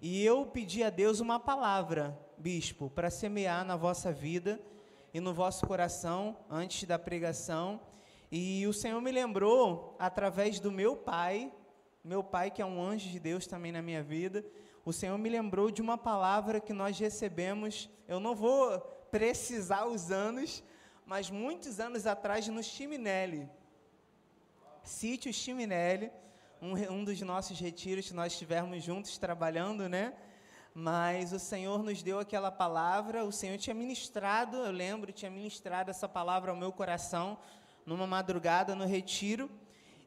E eu pedi a Deus uma palavra, bispo, para semear na vossa vida e no vosso coração antes da pregação. E o Senhor me lembrou através do meu pai, meu pai que é um anjo de Deus também na minha vida. O Senhor me lembrou de uma palavra que nós recebemos. Eu não vou precisar os anos, mas muitos anos atrás no Chiminelli. Sítio Chiminelli, um, um dos nossos retiros nós estivemos juntos trabalhando, né? Mas o Senhor nos deu aquela palavra, o Senhor tinha ministrado, eu lembro, tinha ministrado essa palavra ao meu coração numa madrugada no retiro,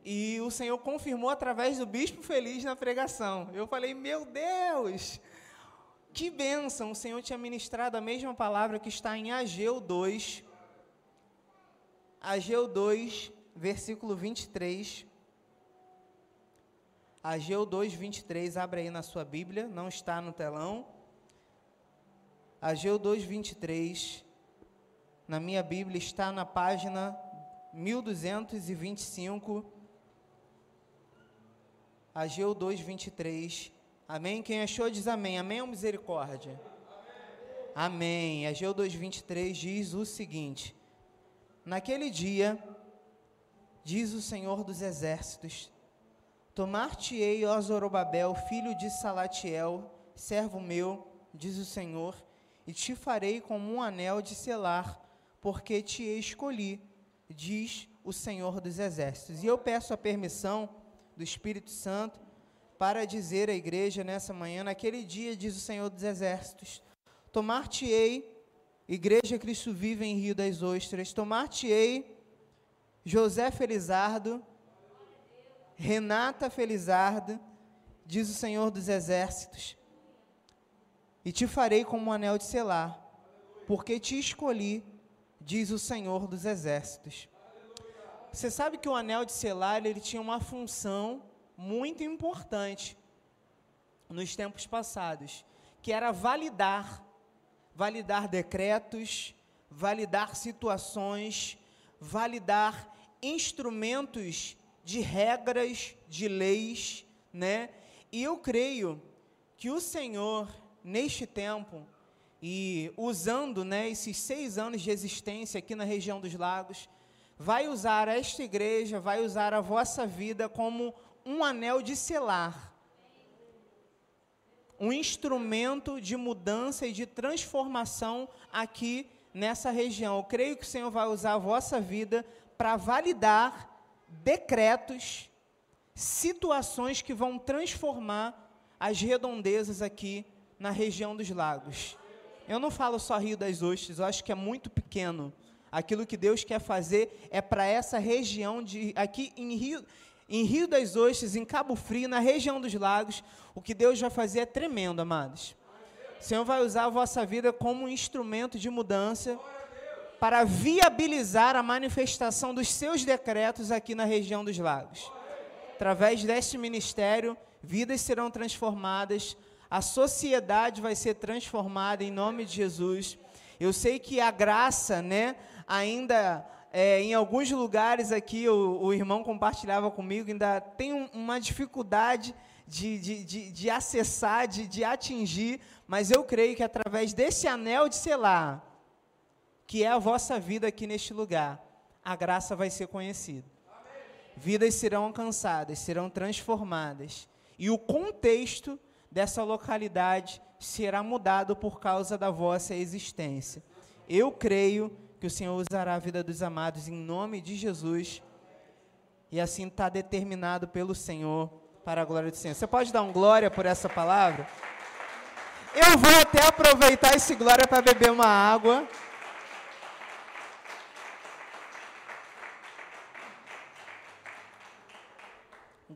e o Senhor confirmou através do bispo feliz na pregação. Eu falei: "Meu Deus! Que bênção! O Senhor tinha ministrado a mesma palavra que está em Ageu 2, Ageu 2, versículo 23. Ageu 2, 23, abre aí na sua Bíblia, não está no telão. Ageu 2, 23, na minha Bíblia está na página 1225. Ageu 2, 23. Amém? Quem achou diz amém. Amém ou misericórdia? Amém. amém. Ageu 2, 23 diz o seguinte: Naquele dia, diz o Senhor dos Exércitos: Tomar-te-ei, ó Zorobabel, filho de Salatiel, servo meu, diz o Senhor, e te farei como um anel de selar, porque te escolhi, diz o Senhor dos Exércitos. E eu peço a permissão do Espírito Santo para dizer à igreja nessa manhã, naquele dia, diz o Senhor dos Exércitos: Tomar-te-ei Igreja Cristo Vive em Rio das Ostras, tomar-te-ei José Felizardo, Renata Felizardo, diz o Senhor dos Exércitos, e te farei como um anel de selar, porque te escolhi, diz o Senhor dos Exércitos. Você sabe que o anel de selar ele tinha uma função muito importante nos tempos passados, que era validar validar decretos, validar situações, validar instrumentos de regras, de leis, né? E eu creio que o Senhor, neste tempo, e usando né, esses seis anos de existência aqui na região dos lagos, vai usar esta igreja, vai usar a vossa vida como um anel de selar um instrumento de mudança e de transformação aqui nessa região. Eu creio que o Senhor vai usar a vossa vida para validar decretos, situações que vão transformar as redondezas aqui na região dos lagos. Eu não falo só Rio das Ostras, eu acho que é muito pequeno. Aquilo que Deus quer fazer é para essa região de aqui em Rio, em Rio das Ostras, em Cabo Frio, na região dos lagos, o que Deus vai fazer é tremendo, amados. O Senhor vai usar a vossa vida como um instrumento de mudança para viabilizar a manifestação dos seus decretos aqui na região dos lagos. Através deste ministério, vidas serão transformadas, a sociedade vai ser transformada em nome de Jesus. Eu sei que a graça, né, ainda é, em alguns lugares aqui, o, o, irmão compartilhava comigo, ainda tem um, uma dificuldade de, de, de, de acessar, de, de atingir, mas eu creio que através desse anel de selar, que é a vossa vida aqui neste lugar, a graça vai ser conhecida. Vidas serão alcançadas, serão transformadas. E o contexto dessa localidade será mudado por causa da vossa existência. Eu creio que o Senhor usará a vida dos amados em nome de Jesus. E assim está determinado pelo Senhor para a glória do Senhor. Você pode dar um glória por essa palavra? Eu vou até aproveitar esse glória para beber uma água.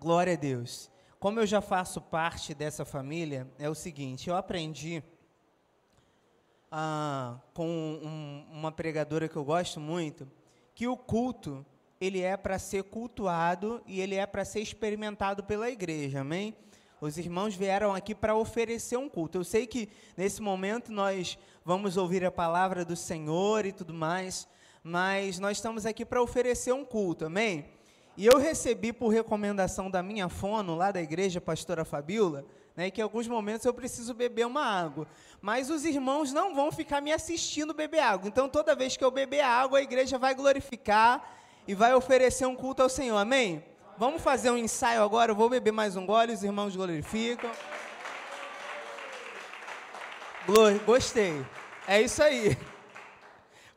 Glória a Deus. Como eu já faço parte dessa família, é o seguinte: eu aprendi ah, com um, uma pregadora que eu gosto muito, que o culto ele é para ser cultuado e ele é para ser experimentado pela igreja, amém? Os irmãos vieram aqui para oferecer um culto. Eu sei que nesse momento nós vamos ouvir a palavra do Senhor e tudo mais, mas nós estamos aqui para oferecer um culto, amém? E eu recebi por recomendação da minha fono, lá da igreja, pastora Fabiola, né, que em alguns momentos eu preciso beber uma água. Mas os irmãos não vão ficar me assistindo beber água. Então, toda vez que eu beber água, a igreja vai glorificar e vai oferecer um culto ao Senhor. Amém? Vamos fazer um ensaio agora. Eu vou beber mais um gole, os irmãos glorificam. Gostei. É isso aí.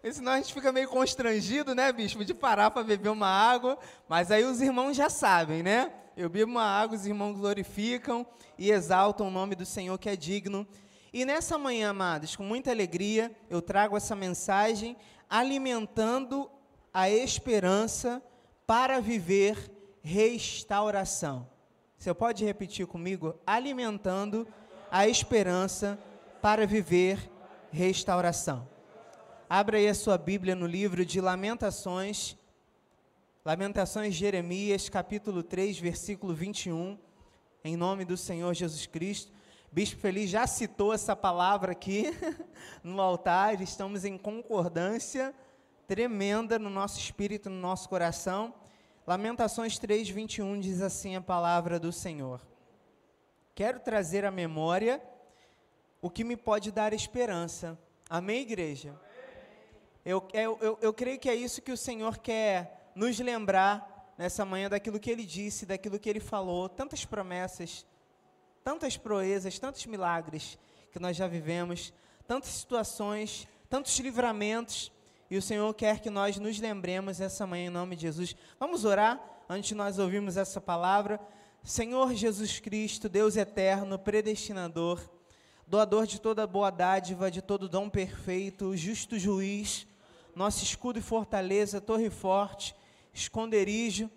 Porque senão a gente fica meio constrangido, né, bispo, de parar para beber uma água. Mas aí os irmãos já sabem, né? Eu bebo uma água, os irmãos glorificam e exaltam o nome do Senhor que é digno. E nessa manhã, amados, com muita alegria, eu trago essa mensagem alimentando a esperança para viver restauração. Você pode repetir comigo? Alimentando a esperança para viver restauração. Abra aí a sua Bíblia no livro de Lamentações, Lamentações de Jeremias, capítulo 3, versículo 21, em nome do Senhor Jesus Cristo. Bispo Feliz já citou essa palavra aqui no altar, estamos em concordância tremenda no nosso espírito, no nosso coração. Lamentações 3, 21 diz assim a palavra do Senhor. Quero trazer à memória o que me pode dar esperança. Amém, igreja? Eu, eu, eu, eu creio que é isso que o Senhor quer nos lembrar nessa manhã daquilo que Ele disse, daquilo que Ele falou, tantas promessas, tantas proezas, tantos milagres que nós já vivemos, tantas situações, tantos livramentos, e o Senhor quer que nós nos lembremos essa manhã em nome de Jesus. Vamos orar antes de nós ouvirmos essa palavra. Senhor Jesus Cristo, Deus eterno, predestinador, doador de toda boa dádiva, de todo dom perfeito, justo juiz, nosso escudo e fortaleza, torre forte, esconderijo.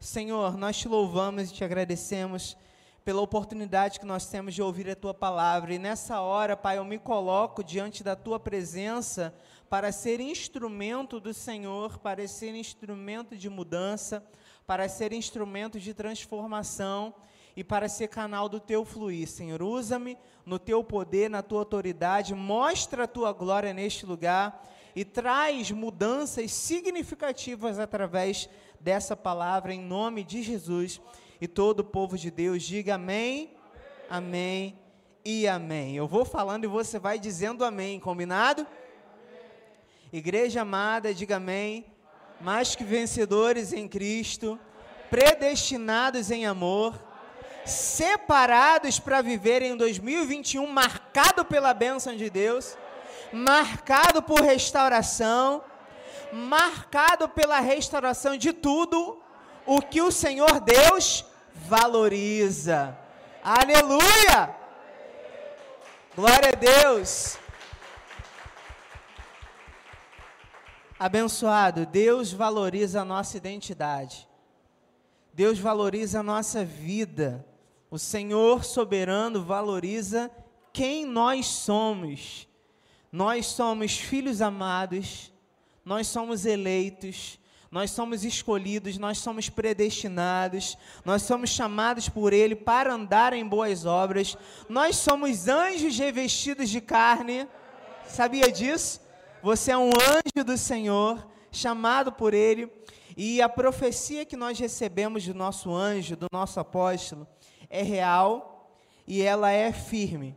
Senhor, nós te louvamos e te agradecemos pela oportunidade que nós temos de ouvir a tua palavra. E nessa hora, Pai, eu me coloco diante da tua presença para ser instrumento do Senhor, para ser instrumento de mudança, para ser instrumento de transformação e para ser canal do teu fluir, Senhor. Usa-me no teu poder, na tua autoridade, mostra a tua glória neste lugar e traz mudanças significativas através dessa palavra, em nome de Jesus. E todo o povo de Deus diga amém, amém, amém e amém. Eu vou falando e você vai dizendo amém, combinado? Igreja amada, diga amém. Mais que vencedores em Cristo, predestinados em amor separados para viver em 2021, marcado pela bênção de Deus, marcado por restauração, marcado pela restauração de tudo o que o Senhor Deus valoriza. Aleluia! Glória a Deus. Abençoado, Deus valoriza a nossa identidade. Deus valoriza a nossa vida. O Senhor soberano valoriza quem nós somos. Nós somos filhos amados, nós somos eleitos, nós somos escolhidos, nós somos predestinados, nós somos chamados por Ele para andar em boas obras, nós somos anjos revestidos de carne. Sabia disso? Você é um anjo do Senhor, chamado por Ele, e a profecia que nós recebemos do nosso anjo, do nosso apóstolo, é real e ela é firme.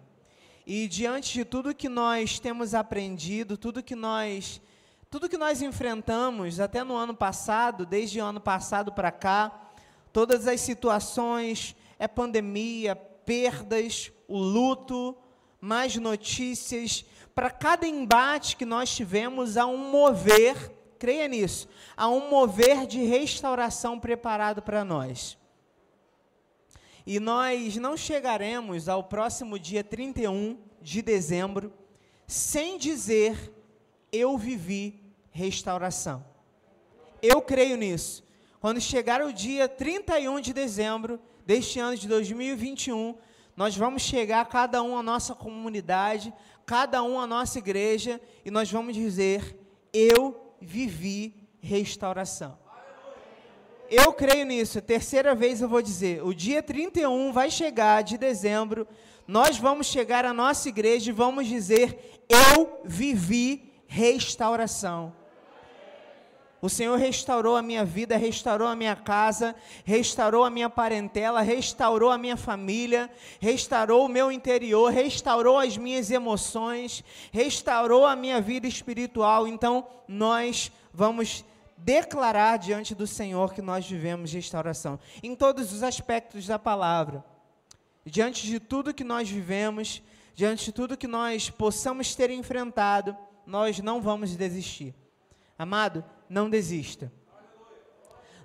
E diante de tudo que nós temos aprendido, tudo que nós tudo que nós enfrentamos até no ano passado, desde o ano passado para cá, todas as situações, é pandemia, perdas, o luto, mais notícias, para cada embate que nós tivemos há um mover, creia nisso, há um mover de restauração preparado para nós. E nós não chegaremos ao próximo dia 31 de dezembro sem dizer eu vivi restauração. Eu creio nisso. Quando chegar o dia 31 de dezembro deste ano de 2021, nós vamos chegar cada um à nossa comunidade, cada um à nossa igreja e nós vamos dizer: eu vivi restauração. Eu creio nisso. Terceira vez eu vou dizer: o dia 31 vai chegar de dezembro. Nós vamos chegar à nossa igreja e vamos dizer: Eu vivi restauração. O Senhor restaurou a minha vida, restaurou a minha casa, restaurou a minha parentela, restaurou a minha família, restaurou o meu interior, restaurou as minhas emoções, restaurou a minha vida espiritual. Então, nós vamos declarar diante do Senhor que nós vivemos restauração em todos os aspectos da palavra. Diante de tudo que nós vivemos, diante de tudo que nós possamos ter enfrentado, nós não vamos desistir. Amado, não desista.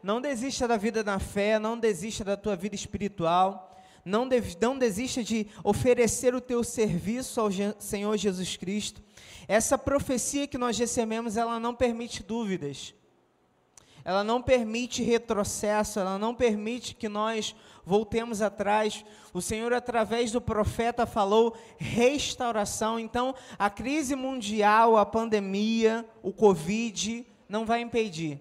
Não desista da vida na fé, não desista da tua vida espiritual, não, de, não desista de oferecer o teu serviço ao Je Senhor Jesus Cristo. Essa profecia que nós recebemos, ela não permite dúvidas. Ela não permite retrocesso, ela não permite que nós voltemos atrás. O Senhor, através do profeta, falou restauração. Então, a crise mundial, a pandemia, o Covid, não vai impedir.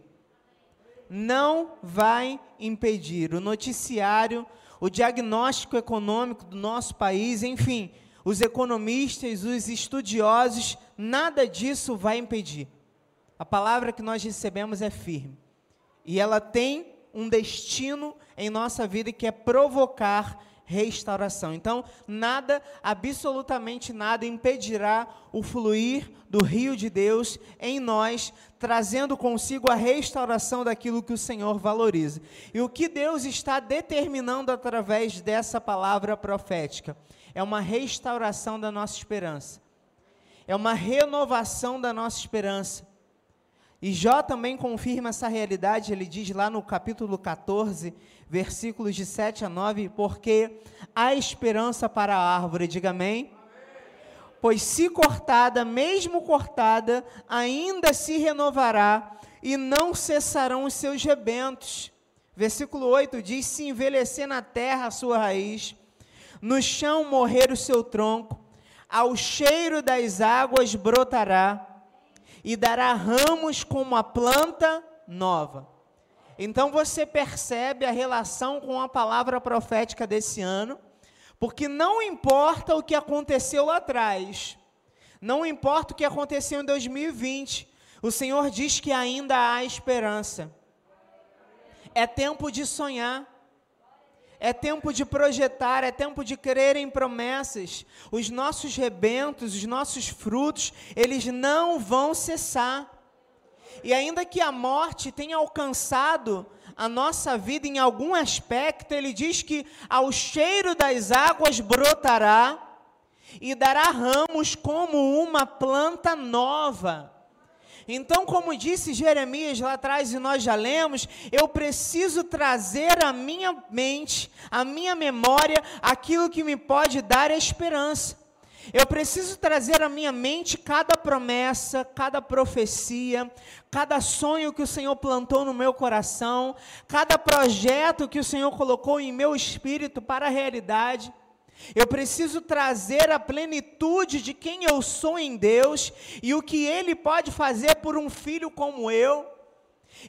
Não vai impedir. O noticiário, o diagnóstico econômico do nosso país, enfim, os economistas, os estudiosos, nada disso vai impedir. A palavra que nós recebemos é firme. E ela tem um destino em nossa vida que é provocar restauração. Então, nada, absolutamente nada, impedirá o fluir do rio de Deus em nós, trazendo consigo a restauração daquilo que o Senhor valoriza. E o que Deus está determinando através dessa palavra profética é uma restauração da nossa esperança, é uma renovação da nossa esperança. E Jó também confirma essa realidade, ele diz lá no capítulo 14, versículos de 7 a 9, porque há esperança para a árvore, diga amém. Pois se cortada, mesmo cortada, ainda se renovará e não cessarão os seus rebentos. Versículo 8 diz: Se envelhecer na terra a sua raiz, no chão morrer o seu tronco, ao cheiro das águas brotará e dará ramos como a planta nova. Então você percebe a relação com a palavra profética desse ano, porque não importa o que aconteceu lá atrás, não importa o que aconteceu em 2020, o Senhor diz que ainda há esperança. É tempo de sonhar. É tempo de projetar, é tempo de crer em promessas. Os nossos rebentos, os nossos frutos, eles não vão cessar. E ainda que a morte tenha alcançado a nossa vida em algum aspecto, ele diz que ao cheiro das águas brotará e dará ramos como uma planta nova. Então, como disse Jeremias lá atrás e nós já lemos, eu preciso trazer à minha mente, à minha memória, aquilo que me pode dar esperança. Eu preciso trazer à minha mente cada promessa, cada profecia, cada sonho que o Senhor plantou no meu coração, cada projeto que o Senhor colocou em meu espírito para a realidade. Eu preciso trazer a plenitude de quem eu sou em Deus e o que Ele pode fazer por um filho como eu.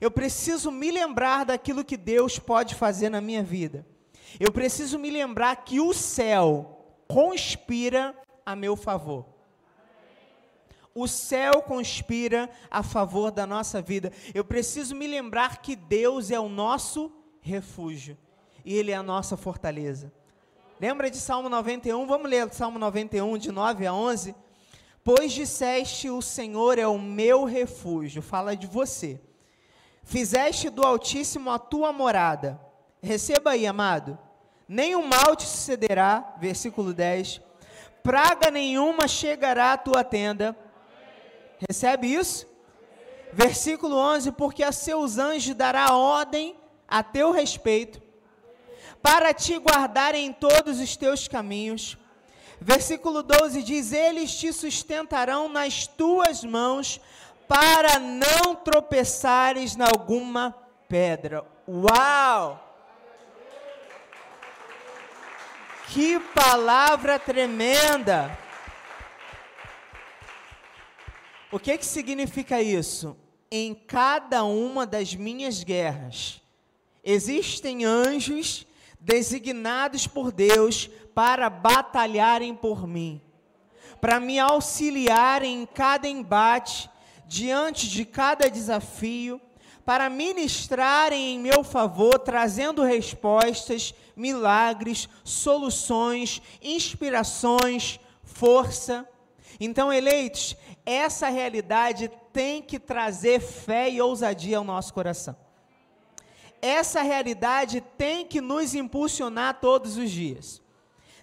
Eu preciso me lembrar daquilo que Deus pode fazer na minha vida. Eu preciso me lembrar que o céu conspira a meu favor. O céu conspira a favor da nossa vida. Eu preciso me lembrar que Deus é o nosso refúgio e Ele é a nossa fortaleza. Lembra de Salmo 91? Vamos ler Salmo 91, de 9 a 11. Pois disseste: O Senhor é o meu refúgio. Fala de você. Fizeste do Altíssimo a tua morada. Receba aí, amado. Nenhum mal te sucederá. Versículo 10. Praga nenhuma chegará à tua tenda. Recebe isso? Versículo 11: Porque a seus anjos dará ordem a teu respeito para te guardar em todos os teus caminhos. Versículo 12 diz: Eles te sustentarão nas tuas mãos, para não tropeçares em alguma pedra. Uau! Que palavra tremenda! O que, que significa isso? Em cada uma das minhas guerras, existem anjos designados por Deus para batalharem por mim, para me auxiliarem em cada embate, diante de cada desafio, para ministrarem em meu favor, trazendo respostas, milagres, soluções, inspirações, força. Então, eleitos, essa realidade tem que trazer fé e ousadia ao nosso coração. Essa realidade tem que nos impulsionar todos os dias.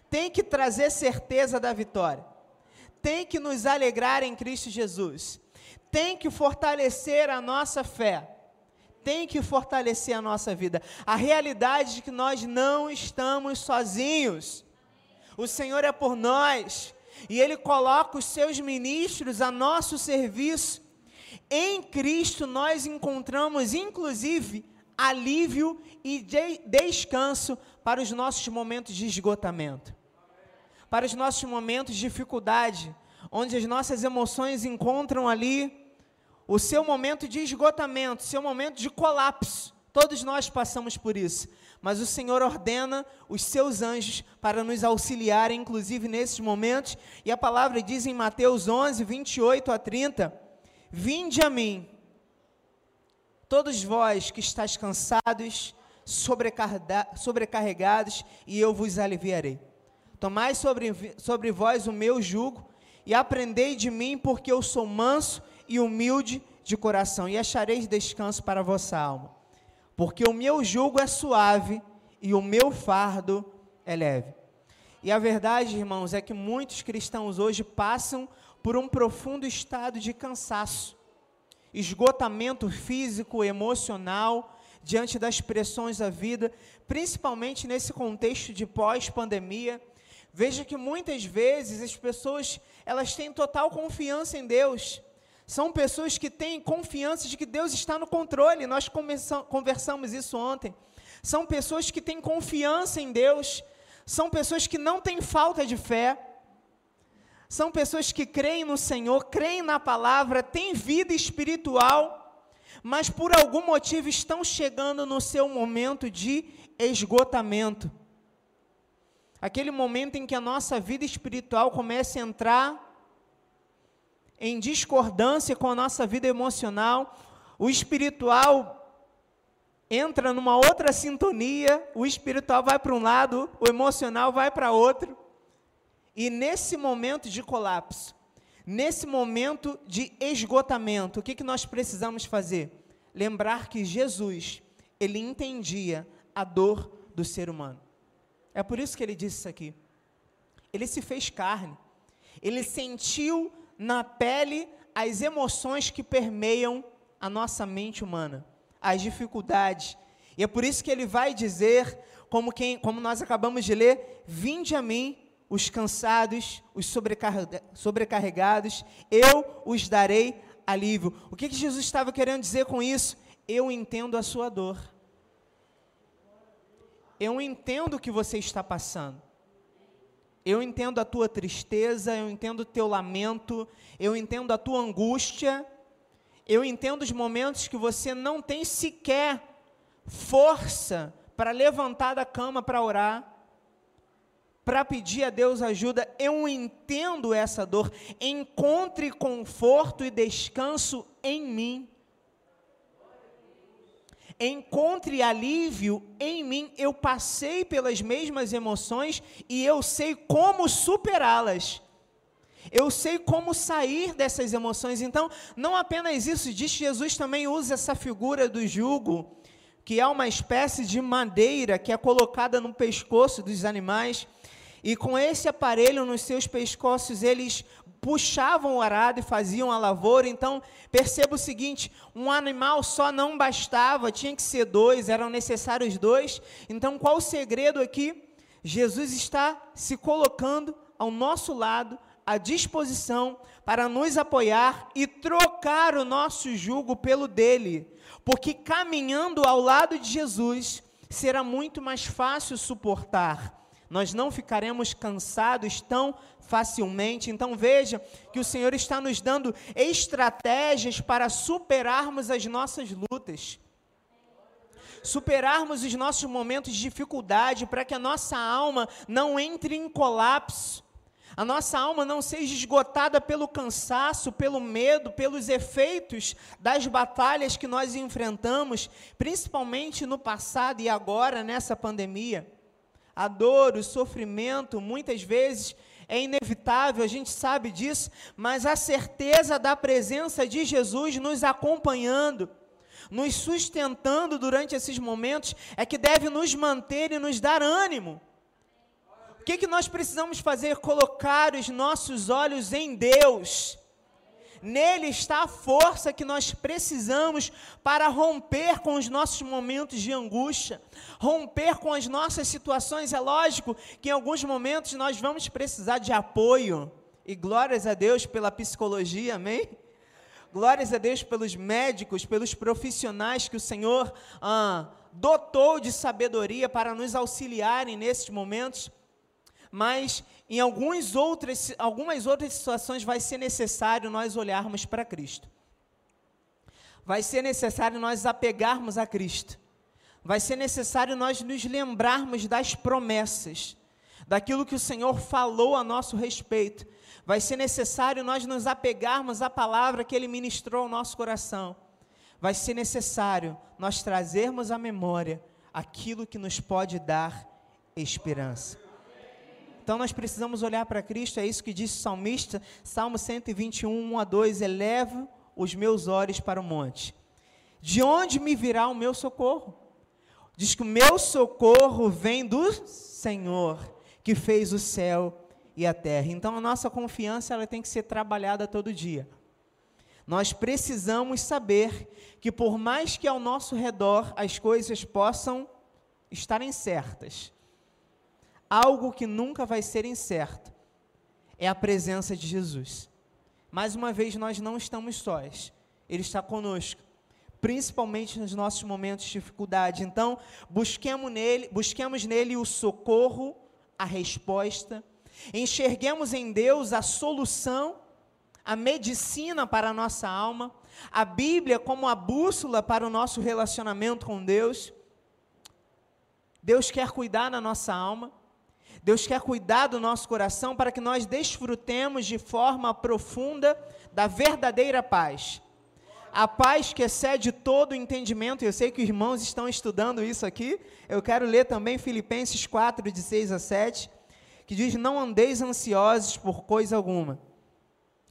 Tem que trazer certeza da vitória. Tem que nos alegrar em Cristo Jesus. Tem que fortalecer a nossa fé tem que fortalecer a nossa vida. A realidade de que nós não estamos sozinhos. O Senhor é por nós e Ele coloca os seus ministros a nosso serviço. Em Cristo nós encontramos, inclusive, alívio e de descanso para os nossos momentos de esgotamento, para os nossos momentos de dificuldade, onde as nossas emoções encontram ali o seu momento de esgotamento, seu momento de colapso. Todos nós passamos por isso. Mas o Senhor ordena os seus anjos para nos auxiliar, inclusive nesses momentos. E a palavra diz em Mateus 11, 28 a 30: Vinde a mim, todos vós que estáis cansados, sobrecarregados, e eu vos aliviarei. Tomai sobre, sobre vós o meu jugo e aprendei de mim, porque eu sou manso e humilde de coração, e achareis descanso para a vossa alma. Porque o meu jugo é suave e o meu fardo é leve. E a verdade, irmãos, é que muitos cristãos hoje passam por um profundo estado de cansaço, esgotamento físico, emocional, diante das pressões da vida, principalmente nesse contexto de pós-pandemia. Veja que muitas vezes as pessoas, elas têm total confiança em Deus, são pessoas que têm confiança de que Deus está no controle. Nós conversamos isso ontem. São pessoas que têm confiança em Deus. São pessoas que não têm falta de fé. São pessoas que creem no Senhor, creem na palavra, têm vida espiritual, mas por algum motivo estão chegando no seu momento de esgotamento. Aquele momento em que a nossa vida espiritual começa a entrar em discordância com a nossa vida emocional, o espiritual entra numa outra sintonia, o espiritual vai para um lado, o emocional vai para outro. E nesse momento de colapso, nesse momento de esgotamento, o que, que nós precisamos fazer? Lembrar que Jesus, ele entendia a dor do ser humano. É por isso que ele disse isso aqui. Ele se fez carne. Ele sentiu na pele as emoções que permeiam a nossa mente humana, as dificuldades. E é por isso que ele vai dizer, como, quem, como nós acabamos de ler: Vinde a mim, os cansados, os sobrecarregados, eu os darei alívio. O que, que Jesus estava querendo dizer com isso? Eu entendo a sua dor. Eu entendo o que você está passando. Eu entendo a tua tristeza, eu entendo o teu lamento, eu entendo a tua angústia, eu entendo os momentos que você não tem sequer força para levantar da cama para orar, para pedir a Deus ajuda. Eu entendo essa dor. Encontre conforto e descanso em mim encontre alívio em mim. Eu passei pelas mesmas emoções e eu sei como superá-las. Eu sei como sair dessas emoções. Então, não apenas isso, diz Jesus também usa essa figura do jugo, que é uma espécie de madeira que é colocada no pescoço dos animais. E com esse aparelho nos seus pescoços, eles puxavam o arado e faziam a lavoura. Então, perceba o seguinte: um animal só não bastava, tinha que ser dois, eram necessários dois. Então, qual o segredo aqui? Jesus está se colocando ao nosso lado, à disposição, para nos apoiar e trocar o nosso jugo pelo dele. Porque caminhando ao lado de Jesus, será muito mais fácil suportar nós não ficaremos cansados tão facilmente. Então veja que o Senhor está nos dando estratégias para superarmos as nossas lutas. Superarmos os nossos momentos de dificuldade para que a nossa alma não entre em colapso. a nossa alma não seja esgotada pelo cansaço, pelo medo, pelos efeitos das batalhas que nós enfrentamos, principalmente no passado e agora nessa pandemia. A dor, o sofrimento, muitas vezes é inevitável, a gente sabe disso, mas a certeza da presença de Jesus nos acompanhando, nos sustentando durante esses momentos, é que deve nos manter e nos dar ânimo que, que nós precisamos fazer? Colocar os nossos olhos em Deus. Nele está a força que nós precisamos para romper com os nossos momentos de angústia, romper com as nossas situações. É lógico que em alguns momentos nós vamos precisar de apoio, e glórias a Deus pela psicologia, amém? Glórias a Deus pelos médicos, pelos profissionais que o Senhor ah, dotou de sabedoria para nos auxiliarem nesses momentos mas em algumas outras, algumas outras situações vai ser necessário nós olharmos para Cristo. Vai ser necessário nós apegarmos a Cristo. Vai ser necessário nós nos lembrarmos das promessas, daquilo que o Senhor falou a nosso respeito. Vai ser necessário nós nos apegarmos à palavra que Ele ministrou ao nosso coração. Vai ser necessário nós trazermos à memória aquilo que nos pode dar esperança. Então nós precisamos olhar para Cristo, é isso que diz o salmista, Salmo 121, 1 a 2: Elevo os meus olhos para o monte. De onde me virá o meu socorro? Diz que o meu socorro vem do Senhor, que fez o céu e a terra. Então a nossa confiança ela tem que ser trabalhada todo dia. Nós precisamos saber que por mais que ao nosso redor as coisas possam estarem certas, algo que nunca vai ser incerto é a presença de Jesus. Mais uma vez, nós não estamos sós, Ele está conosco, principalmente nos nossos momentos de dificuldade. Então, busquemos nele, busquemos nele o socorro, a resposta, enxerguemos em Deus a solução, a medicina para a nossa alma, a Bíblia como a bússola para o nosso relacionamento com Deus. Deus quer cuidar da nossa alma. Deus quer cuidar do nosso coração para que nós desfrutemos de forma profunda da verdadeira paz. A paz que excede todo o entendimento, eu sei que os irmãos estão estudando isso aqui. Eu quero ler também Filipenses 4, de 6 a 7, que diz: Não andeis ansiosos por coisa alguma.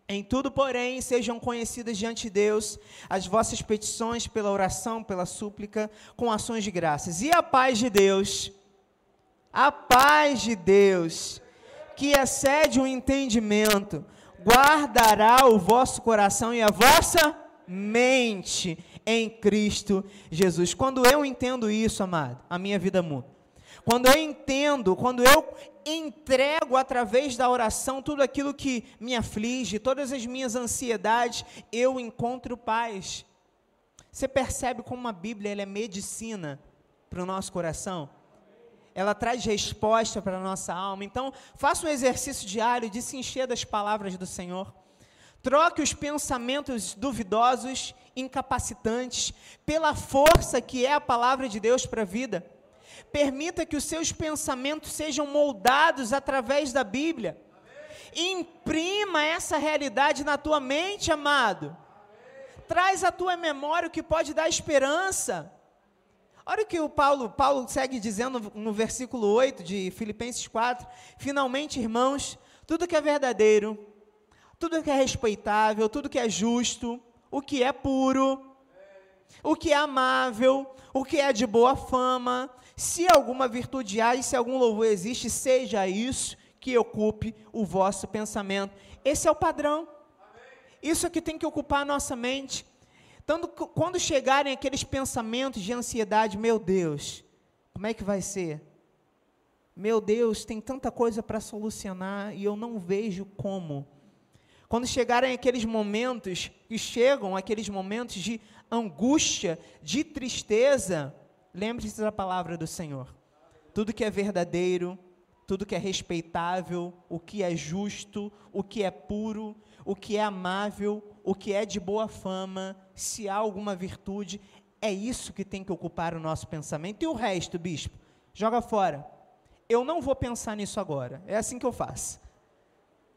Em tudo, porém, sejam conhecidas diante de Deus as vossas petições pela oração, pela súplica, com ações de graças. E a paz de Deus, a paz de Deus, que excede o entendimento, guardará o vosso coração e a vossa mente em Cristo Jesus. Quando eu entendo isso, amado, a minha vida muda. Quando eu entendo, quando eu entrego através da oração tudo aquilo que me aflige, todas as minhas ansiedades, eu encontro paz. Você percebe como a Bíblia é medicina para o nosso coração? Ela traz resposta para a nossa alma. Então, faça um exercício diário de se encher das palavras do Senhor. Troque os pensamentos duvidosos, incapacitantes, pela força que é a palavra de Deus para a vida. Permita que os seus pensamentos sejam moldados através da Bíblia. Imprima essa realidade na tua mente, amado. Traz à tua memória o que pode dar esperança. Olha o que o Paulo, Paulo segue dizendo no versículo 8 de Filipenses 4: Finalmente, irmãos, tudo que é verdadeiro, tudo que é respeitável, tudo que é justo, o que é puro, o que é amável, o que é de boa fama, se alguma virtude há e se algum louvor existe, seja isso que ocupe o vosso pensamento. Esse é o padrão. Isso é que tem que ocupar a nossa mente. Então, quando chegarem aqueles pensamentos de ansiedade, meu Deus, como é que vai ser? Meu Deus, tem tanta coisa para solucionar e eu não vejo como. Quando chegarem aqueles momentos, que chegam aqueles momentos de angústia, de tristeza, lembre-se da palavra do Senhor. Tudo que é verdadeiro, tudo que é respeitável, o que é justo, o que é puro, o que é amável, o que é de boa fama, se há alguma virtude, é isso que tem que ocupar o nosso pensamento. E o resto, bispo, joga fora. Eu não vou pensar nisso agora. É assim que eu faço.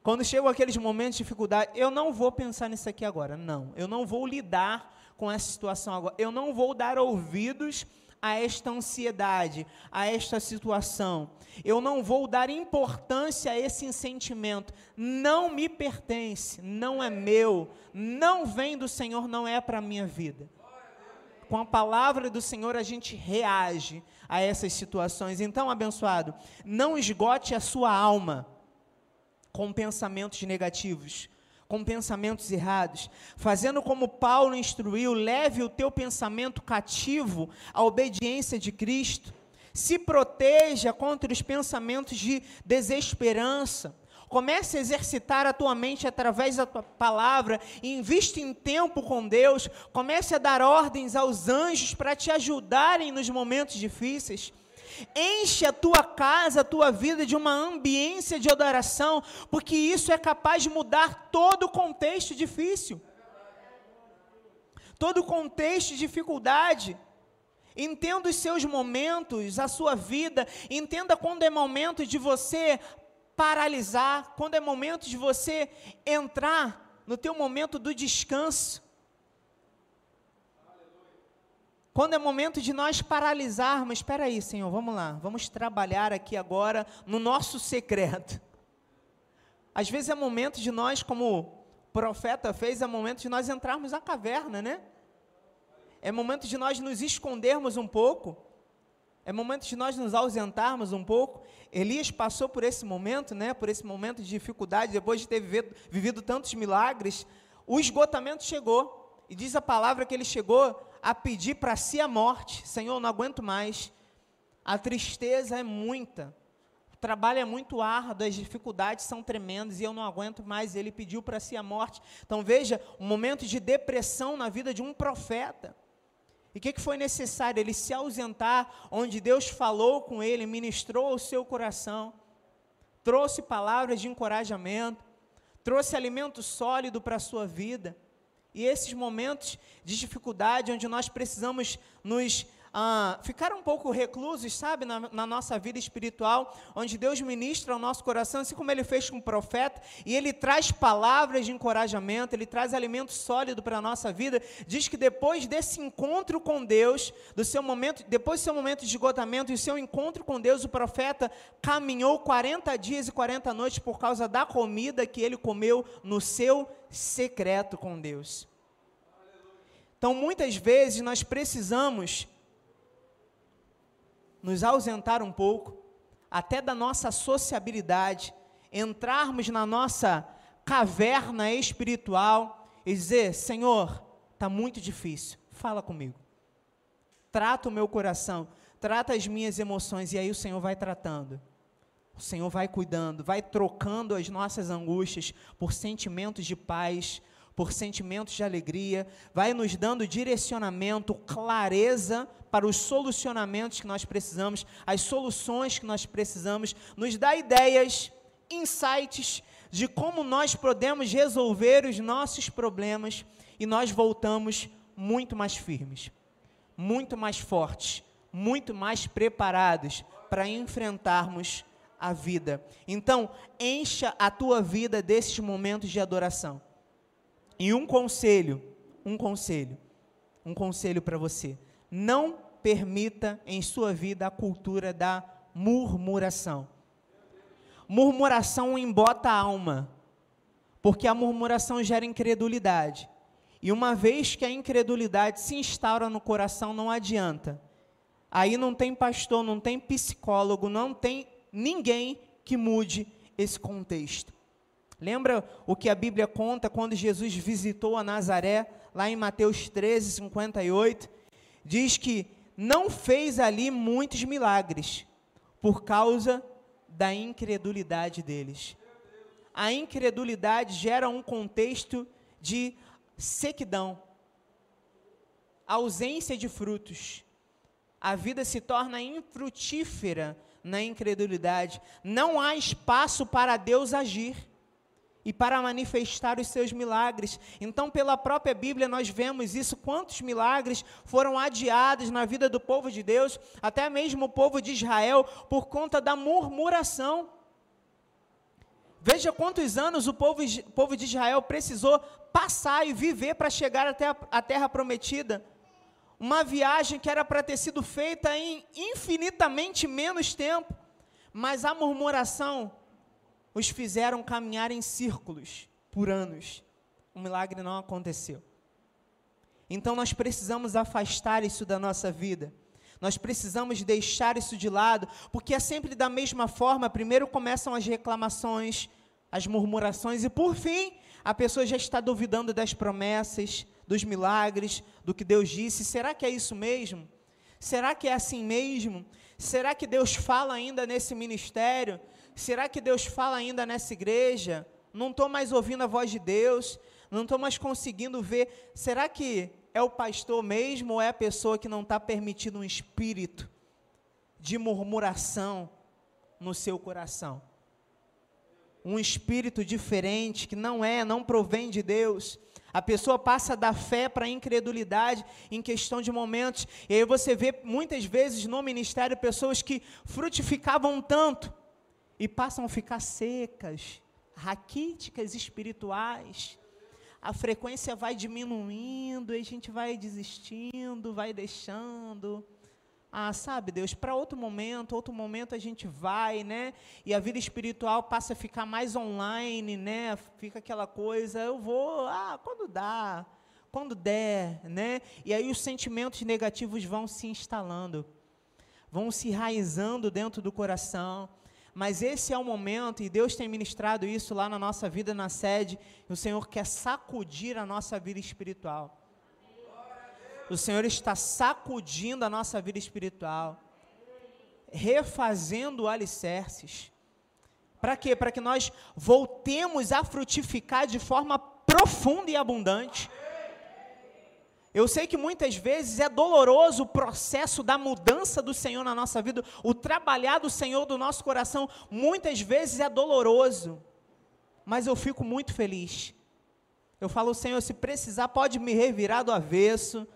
Quando chegam aqueles momentos de dificuldade, eu não vou pensar nisso aqui agora. Não, eu não vou lidar com essa situação agora. Eu não vou dar ouvidos a esta ansiedade, a esta situação. Eu não vou dar importância a esse sentimento. Não me pertence, não é meu, não vem do Senhor, não é para a minha vida. Com a palavra do Senhor a gente reage a essas situações. Então, abençoado, não esgote a sua alma com pensamentos negativos com pensamentos errados, fazendo como Paulo instruiu, leve o teu pensamento cativo à obediência de Cristo, se proteja contra os pensamentos de desesperança, comece a exercitar a tua mente através da tua palavra, investe em tempo com Deus, comece a dar ordens aos anjos para te ajudarem nos momentos difíceis. Enche a tua casa, a tua vida de uma ambiência de adoração, porque isso é capaz de mudar todo o contexto difícil. Todo o contexto de dificuldade. Entenda os seus momentos, a sua vida, entenda quando é momento de você paralisar, quando é momento de você entrar no teu momento do descanso. Quando é momento de nós paralisarmos, espera aí, Senhor, vamos lá, vamos trabalhar aqui agora no nosso secreto. Às vezes é momento de nós, como o profeta fez, é momento de nós entrarmos na caverna, né? É momento de nós nos escondermos um pouco. É momento de nós nos ausentarmos um pouco. Elias passou por esse momento, né? Por esse momento de dificuldade, depois de ter vivido, vivido tantos milagres, o esgotamento chegou. E diz a palavra que ele chegou a pedir para si a morte. Senhor, não aguento mais. A tristeza é muita. O trabalho é muito árduo, as dificuldades são tremendas e eu não aguento mais. Ele pediu para si a morte. Então veja, um momento de depressão na vida de um profeta. E o que, que foi necessário? Ele se ausentar, onde Deus falou com ele, ministrou ao seu coração, trouxe palavras de encorajamento, trouxe alimento sólido para a sua vida. E esses momentos de dificuldade, onde nós precisamos nos ah, ficar um pouco reclusos, sabe, na, na, nossa vida espiritual, onde Deus ministra ao nosso coração, assim como Ele fez com o profeta, e Ele traz palavras de encorajamento, Ele traz alimento sólido para a nossa vida. Diz que depois desse encontro com Deus, do seu momento, depois do seu momento de esgotamento e seu encontro com Deus, o profeta caminhou 40 dias e 40 noites por causa da comida que ele comeu no seu secreto com Deus. Então, muitas vezes nós precisamos nos ausentar um pouco, até da nossa sociabilidade, entrarmos na nossa caverna espiritual e dizer: Senhor, está muito difícil, fala comigo. Trata o meu coração, trata as minhas emoções, e aí o Senhor vai tratando. O Senhor vai cuidando, vai trocando as nossas angústias por sentimentos de paz, por sentimentos de alegria, vai nos dando direcionamento, clareza para os solucionamentos que nós precisamos, as soluções que nós precisamos, nos dá ideias, insights de como nós podemos resolver os nossos problemas e nós voltamos muito mais firmes, muito mais fortes, muito mais preparados para enfrentarmos a vida. Então, encha a tua vida desses momentos de adoração. E um conselho, um conselho, um conselho para você. Não permita em sua vida a cultura da murmuração. Murmuração embota a alma, porque a murmuração gera incredulidade. E uma vez que a incredulidade se instaura no coração, não adianta. Aí não tem pastor, não tem psicólogo, não tem ninguém que mude esse contexto. Lembra o que a Bíblia conta quando Jesus visitou a Nazaré, lá em Mateus 13, 58? Diz que não fez ali muitos milagres, por causa da incredulidade deles. A incredulidade gera um contexto de sequidão, ausência de frutos. A vida se torna infrutífera na incredulidade. Não há espaço para Deus agir e para manifestar os seus milagres. Então, pela própria Bíblia, nós vemos isso, quantos milagres foram adiados na vida do povo de Deus, até mesmo o povo de Israel, por conta da murmuração. Veja quantos anos o povo, o povo de Israel precisou passar e viver para chegar até a, a terra prometida. Uma viagem que era para ter sido feita em infinitamente menos tempo, mas a murmuração os fizeram caminhar em círculos por anos. O milagre não aconteceu. Então nós precisamos afastar isso da nossa vida. Nós precisamos deixar isso de lado, porque é sempre da mesma forma. Primeiro começam as reclamações, as murmurações, e por fim, a pessoa já está duvidando das promessas, dos milagres, do que Deus disse. Será que é isso mesmo? Será que é assim mesmo? Será que Deus fala ainda nesse ministério? Será que Deus fala ainda nessa igreja? Não estou mais ouvindo a voz de Deus, não estou mais conseguindo ver. Será que é o pastor mesmo ou é a pessoa que não está permitindo um espírito de murmuração no seu coração? Um espírito diferente que não é, não provém de Deus. A pessoa passa da fé para a incredulidade em questão de momentos. E aí você vê muitas vezes no ministério pessoas que frutificavam tanto e passam a ficar secas, raquíticas espirituais a frequência vai diminuindo, e a gente vai desistindo, vai deixando. Ah, sabe, Deus, para outro momento, outro momento a gente vai, né? E a vida espiritual passa a ficar mais online, né? Fica aquela coisa, eu vou, ah, quando dá, quando der, né? E aí os sentimentos negativos vão se instalando, vão se enraizando dentro do coração. Mas esse é o momento, e Deus tem ministrado isso lá na nossa vida, na sede, o Senhor quer sacudir a nossa vida espiritual. O Senhor está sacudindo a nossa vida espiritual, refazendo alicerces. Para quê? Para que nós voltemos a frutificar de forma profunda e abundante. Eu sei que muitas vezes é doloroso o processo da mudança do Senhor na nossa vida, o trabalhar do Senhor do nosso coração, muitas vezes é doloroso, mas eu fico muito feliz. Eu falo, Senhor, se precisar, pode me revirar do avesso,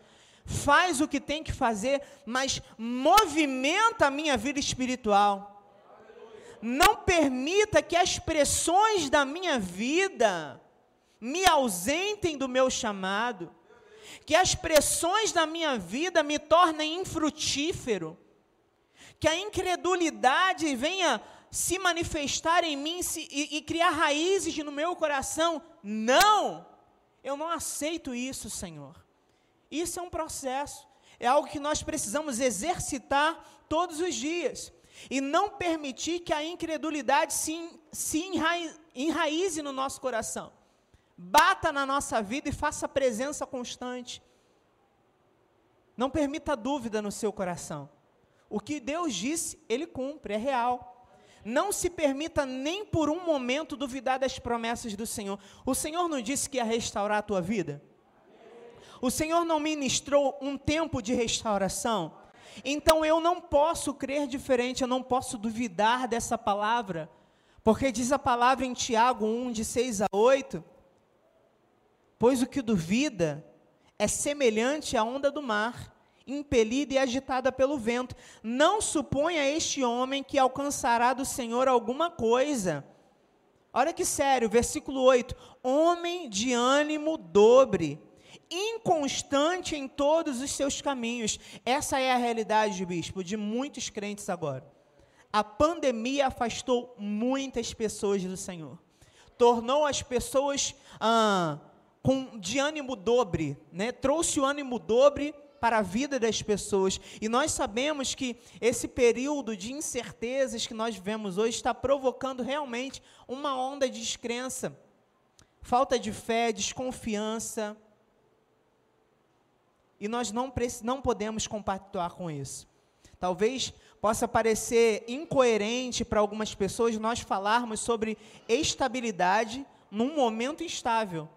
faz o que tem que fazer, mas movimenta a minha vida espiritual. Não permita que as pressões da minha vida me ausentem do meu chamado que as pressões da minha vida me tornem infrutífero, que a incredulidade venha se manifestar em mim se, e, e criar raízes no meu coração. Não! Eu não aceito isso, Senhor. Isso é um processo, é algo que nós precisamos exercitar todos os dias e não permitir que a incredulidade se, se enraize no nosso coração bata na nossa vida e faça presença constante. Não permita dúvida no seu coração. O que Deus disse, Ele cumpre, é real. Não se permita nem por um momento duvidar das promessas do Senhor. O Senhor não disse que ia restaurar a tua vida? O Senhor não ministrou um tempo de restauração? Então eu não posso crer diferente, eu não posso duvidar dessa palavra, porque diz a palavra em Tiago 1, de 6 a 8, Pois o que duvida é semelhante à onda do mar, impelida e agitada pelo vento. Não suponha este homem que alcançará do Senhor alguma coisa. Olha que sério, versículo 8: Homem de ânimo dobre, inconstante em todos os seus caminhos. Essa é a realidade, bispo, de muitos crentes agora. A pandemia afastou muitas pessoas do Senhor, tornou as pessoas. Ah, com, de ânimo dobre, né? trouxe o ânimo dobre para a vida das pessoas. E nós sabemos que esse período de incertezas que nós vivemos hoje está provocando realmente uma onda de descrença, falta de fé, desconfiança. E nós não, não podemos compactuar com isso. Talvez possa parecer incoerente para algumas pessoas nós falarmos sobre estabilidade num momento instável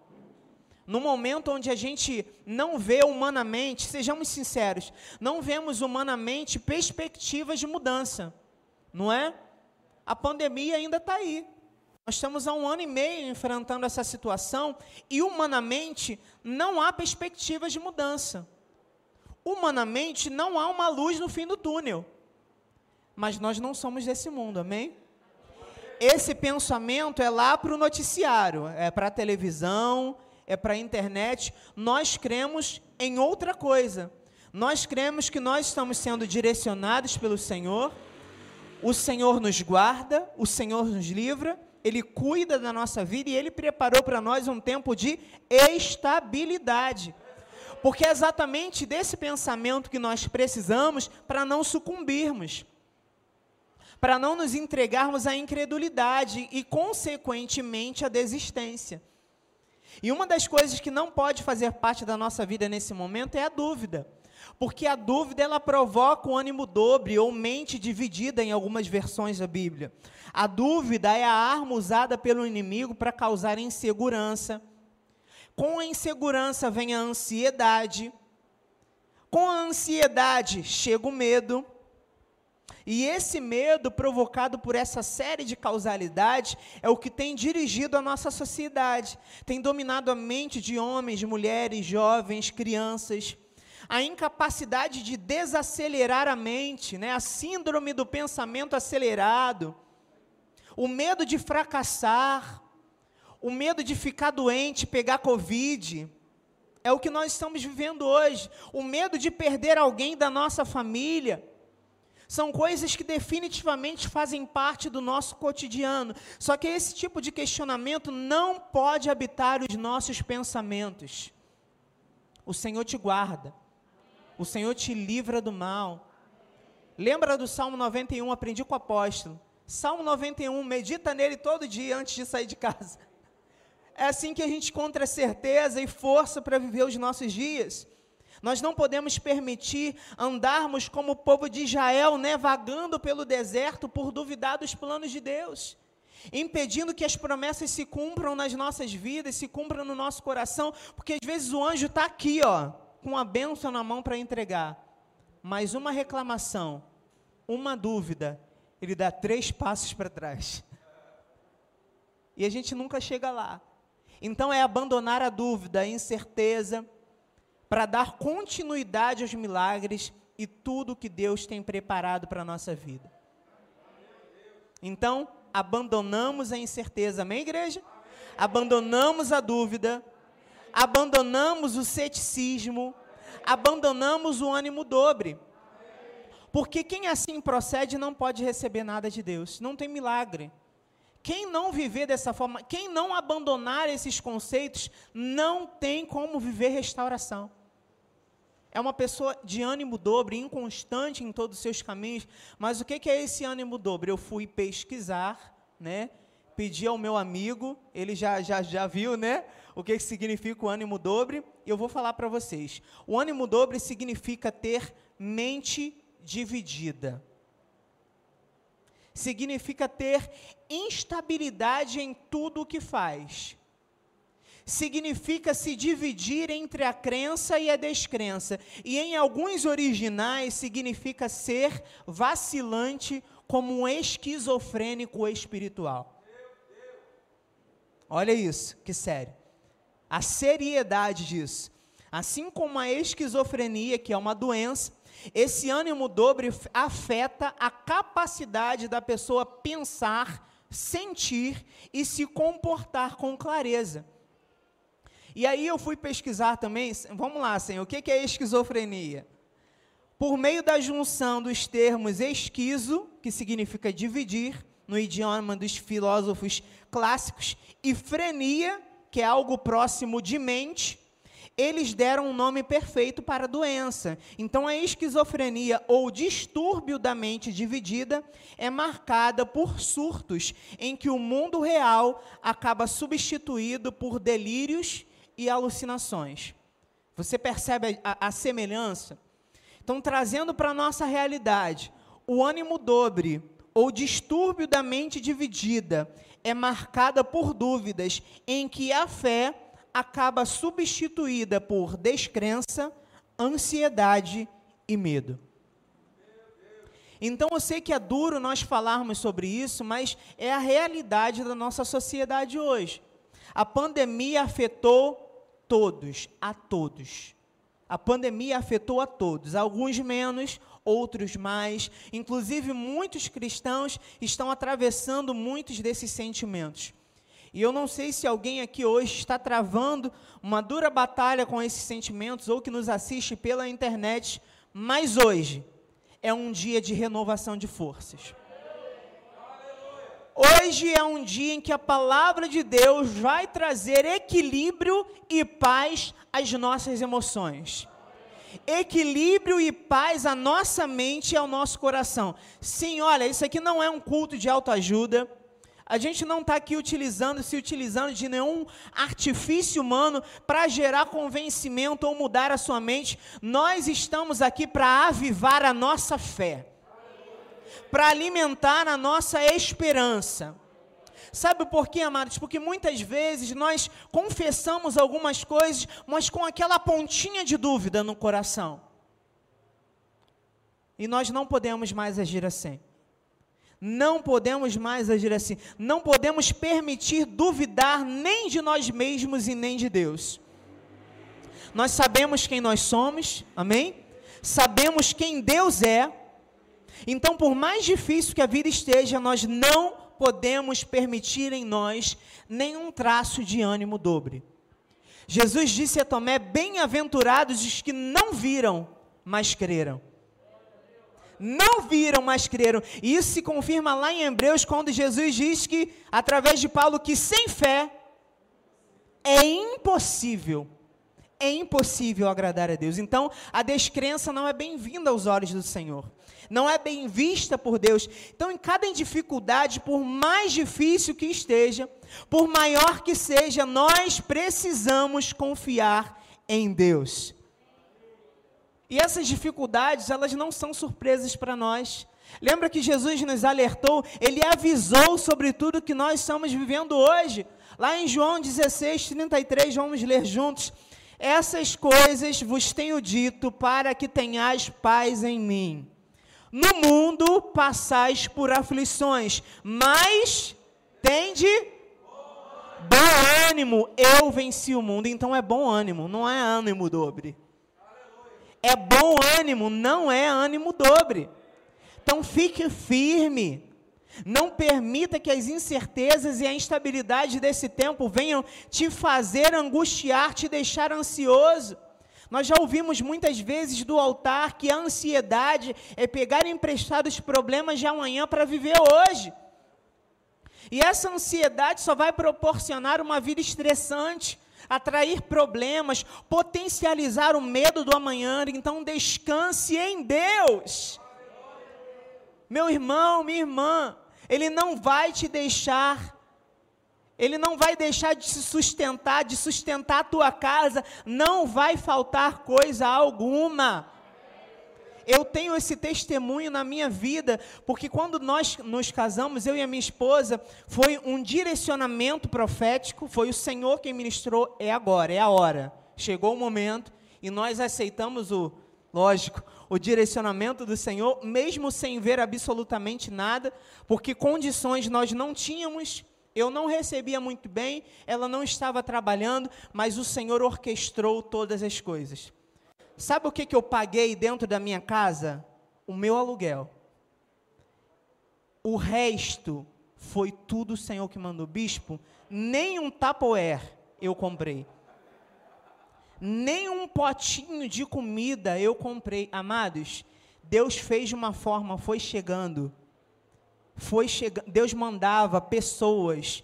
no momento onde a gente não vê humanamente, sejamos sinceros, não vemos humanamente perspectivas de mudança, não é? A pandemia ainda está aí. Nós estamos há um ano e meio enfrentando essa situação e, humanamente, não há perspectivas de mudança. Humanamente, não há uma luz no fim do túnel. Mas nós não somos desse mundo, amém? esse pensamento é lá para o noticiário, é para a televisão, é para a internet. Nós cremos em outra coisa. Nós cremos que nós estamos sendo direcionados pelo Senhor, o Senhor nos guarda, o Senhor nos livra, Ele cuida da nossa vida e Ele preparou para nós um tempo de estabilidade. Porque é exatamente desse pensamento que nós precisamos para não sucumbirmos para não nos entregarmos à incredulidade e, consequentemente, à desistência. E uma das coisas que não pode fazer parte da nossa vida nesse momento é a dúvida. Porque a dúvida ela provoca o ânimo dobre ou mente dividida em algumas versões da Bíblia. A dúvida é a arma usada pelo inimigo para causar insegurança. Com a insegurança vem a ansiedade. Com a ansiedade chega o medo. E esse medo provocado por essa série de causalidades é o que tem dirigido a nossa sociedade, tem dominado a mente de homens, mulheres, jovens, crianças. A incapacidade de desacelerar a mente, né? a síndrome do pensamento acelerado, o medo de fracassar, o medo de ficar doente, pegar Covid, é o que nós estamos vivendo hoje. O medo de perder alguém da nossa família são coisas que definitivamente fazem parte do nosso cotidiano. Só que esse tipo de questionamento não pode habitar os nossos pensamentos. O Senhor te guarda. O Senhor te livra do mal. Lembra do Salmo 91? Aprendi com o apóstolo. Salmo 91, medita nele todo dia antes de sair de casa. É assim que a gente encontra certeza e força para viver os nossos dias. Nós não podemos permitir andarmos como o povo de Israel, né, vagando pelo deserto por duvidar dos planos de Deus, impedindo que as promessas se cumpram nas nossas vidas, se cumpram no nosso coração, porque às vezes o anjo está aqui, ó, com a bênção na mão para entregar, mas uma reclamação, uma dúvida, ele dá três passos para trás. E a gente nunca chega lá. Então é abandonar a dúvida, a incerteza, para dar continuidade aos milagres e tudo que Deus tem preparado para a nossa vida. Então, abandonamos a incerteza, amém, igreja? Abandonamos a dúvida, abandonamos o ceticismo, abandonamos o ânimo dobre. Porque quem assim procede não pode receber nada de Deus, não tem milagre. Quem não viver dessa forma, quem não abandonar esses conceitos, não tem como viver restauração. É uma pessoa de ânimo dobre, inconstante em todos os seus caminhos. Mas o que é esse ânimo dobre? Eu fui pesquisar, né? Pedi ao meu amigo, ele já, já, já viu, né? O que significa o ânimo dobre. Eu vou falar para vocês. O ânimo dobre significa ter mente dividida significa ter instabilidade em tudo o que faz. Significa se dividir entre a crença e a descrença. E em alguns originais significa ser vacilante como um esquizofrênico espiritual. Olha isso, que sério. A seriedade disso. Assim como a esquizofrenia, que é uma doença, esse ânimo dobre afeta a capacidade da pessoa pensar, sentir e se comportar com clareza. E aí eu fui pesquisar também, vamos lá, Senhor, o que é esquizofrenia? Por meio da junção dos termos esquizo, que significa dividir, no idioma dos filósofos clássicos, e frenia, que é algo próximo de mente, eles deram um nome perfeito para a doença. Então, a esquizofrenia ou distúrbio da mente dividida é marcada por surtos em que o mundo real acaba substituído por delírios e alucinações. Você percebe a, a semelhança? Então, trazendo para a nossa realidade, o ânimo dobre ou distúrbio da mente dividida é marcada por dúvidas em que a fé acaba substituída por descrença, ansiedade e medo. Então eu sei que é duro nós falarmos sobre isso, mas é a realidade da nossa sociedade hoje. A pandemia afetou todos, a todos. A pandemia afetou a todos, alguns menos, outros mais. Inclusive, muitos cristãos estão atravessando muitos desses sentimentos. E eu não sei se alguém aqui hoje está travando uma dura batalha com esses sentimentos ou que nos assiste pela internet, mas hoje é um dia de renovação de forças. Hoje é um dia em que a palavra de Deus vai trazer equilíbrio e paz às nossas emoções. Equilíbrio e paz à nossa mente e ao nosso coração. Sim, olha, isso aqui não é um culto de autoajuda. A gente não está aqui utilizando, se utilizando de nenhum artifício humano para gerar convencimento ou mudar a sua mente. Nós estamos aqui para avivar a nossa fé para alimentar a nossa esperança. Sabe por quê, amados? Porque muitas vezes nós confessamos algumas coisas, mas com aquela pontinha de dúvida no coração. E nós não podemos mais agir assim. Não podemos mais agir assim. Não podemos permitir duvidar nem de nós mesmos e nem de Deus. Nós sabemos quem nós somos, amém? Sabemos quem Deus é então, por mais difícil que a vida esteja, nós não podemos permitir em nós nenhum traço de ânimo dobre. Jesus disse a Tomé: Bem-aventurados os que não viram, mas creram. Não viram, mas creram. E isso se confirma lá em Hebreus, quando Jesus diz que, através de Paulo, que sem fé é impossível é impossível agradar a Deus. Então, a descrença não é bem-vinda aos olhos do Senhor. Não é bem vista por Deus. Então, em cada dificuldade, por mais difícil que esteja, por maior que seja, nós precisamos confiar em Deus. E essas dificuldades, elas não são surpresas para nós. Lembra que Jesus nos alertou, ele avisou sobre tudo que nós estamos vivendo hoje. Lá em João 16, 33, vamos ler juntos. Essas coisas vos tenho dito para que tenhais paz em mim. No mundo passais por aflições, mas tende bom ânimo, eu venci o mundo. Então é bom ânimo, não é ânimo dobre. É bom ânimo, não é ânimo dobre. Então fique firme. Não permita que as incertezas e a instabilidade desse tempo venham te fazer angustiar, te deixar ansioso. Nós já ouvimos muitas vezes do altar que a ansiedade é pegar emprestados problemas de amanhã para viver hoje. E essa ansiedade só vai proporcionar uma vida estressante, atrair problemas, potencializar o medo do amanhã. Então descanse em Deus. Meu irmão, minha irmã, ele não vai te deixar, Ele não vai deixar de se sustentar, de sustentar a tua casa, não vai faltar coisa alguma. Eu tenho esse testemunho na minha vida, porque quando nós nos casamos, eu e a minha esposa, foi um direcionamento profético, foi o Senhor quem ministrou, é agora, é a hora. Chegou o momento e nós aceitamos o, lógico, o direcionamento do Senhor, mesmo sem ver absolutamente nada, porque condições nós não tínhamos, eu não recebia muito bem, ela não estava trabalhando, mas o Senhor orquestrou todas as coisas. Sabe o que, que eu paguei dentro da minha casa? O meu aluguel. O resto foi tudo o Senhor que mandou. Bispo, nem um Tupperware eu comprei nem um potinho de comida eu comprei. Amados, Deus fez de uma forma, foi chegando. Foi chegando, Deus mandava pessoas.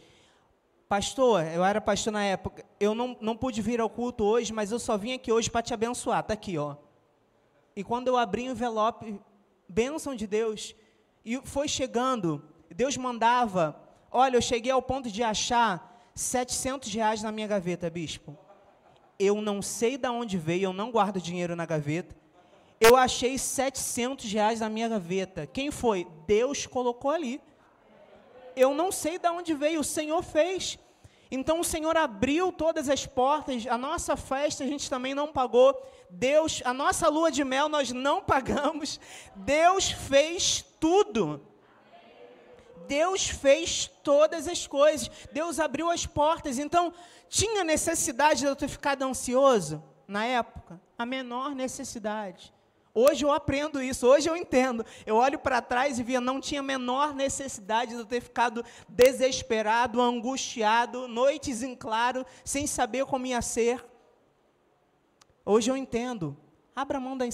Pastor, eu era pastor na época, eu não, não pude vir ao culto hoje, mas eu só vim aqui hoje para te abençoar. Está aqui, ó. E quando eu abri o envelope, bênção de Deus, e foi chegando, Deus mandava. Olha, eu cheguei ao ponto de achar 700 reais na minha gaveta, bispo eu não sei de onde veio, eu não guardo dinheiro na gaveta. Eu achei 700 reais na minha gaveta. Quem foi? Deus colocou ali. Eu não sei de onde veio, o Senhor fez. Então o Senhor abriu todas as portas, a nossa festa a gente também não pagou. Deus, a nossa lua de mel nós não pagamos. Deus fez tudo. Deus fez todas as coisas. Deus abriu as portas. Então, tinha necessidade de eu ter ficado ansioso? na época? A menor necessidade. Hoje eu aprendo isso, hoje eu entendo. Eu olho para trás e via, não tinha menor necessidade de eu ter ficado desesperado, angustiado, noites em claro, sem saber como ia ser. Hoje eu entendo. Abra mão da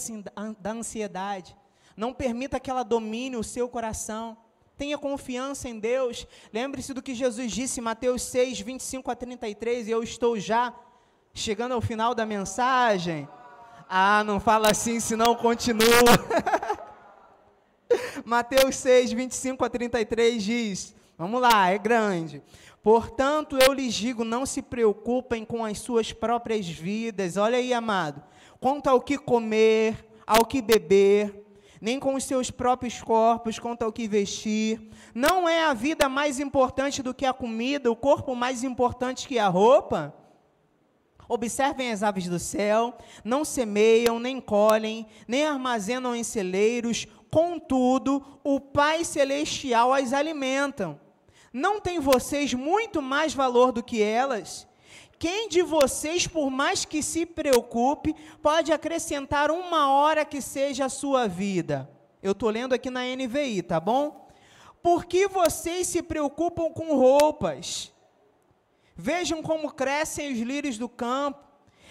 ansiedade. Não permita que ela domine o seu coração. Tenha confiança em Deus. Lembre-se do que Jesus disse em Mateus 6, 25 a 33. E eu estou já chegando ao final da mensagem. Ah, não fala assim, senão continua. Mateus 6, 25 a 33 diz: Vamos lá, é grande. Portanto, eu lhes digo: não se preocupem com as suas próprias vidas. Olha aí, amado. Quanto ao que comer, ao que beber, nem com os seus próprios corpos, quanto ao que vestir. Não é a vida mais importante do que a comida, o corpo mais importante que a roupa? Observem as aves do céu, não semeiam, nem colhem, nem armazenam em celeiros, contudo, o Pai Celestial as alimentam. Não tem vocês muito mais valor do que elas? Quem de vocês, por mais que se preocupe, pode acrescentar uma hora que seja a sua vida? Eu estou lendo aqui na NVI, tá bom? Por que vocês se preocupam com roupas? Vejam como crescem os lírios do campo.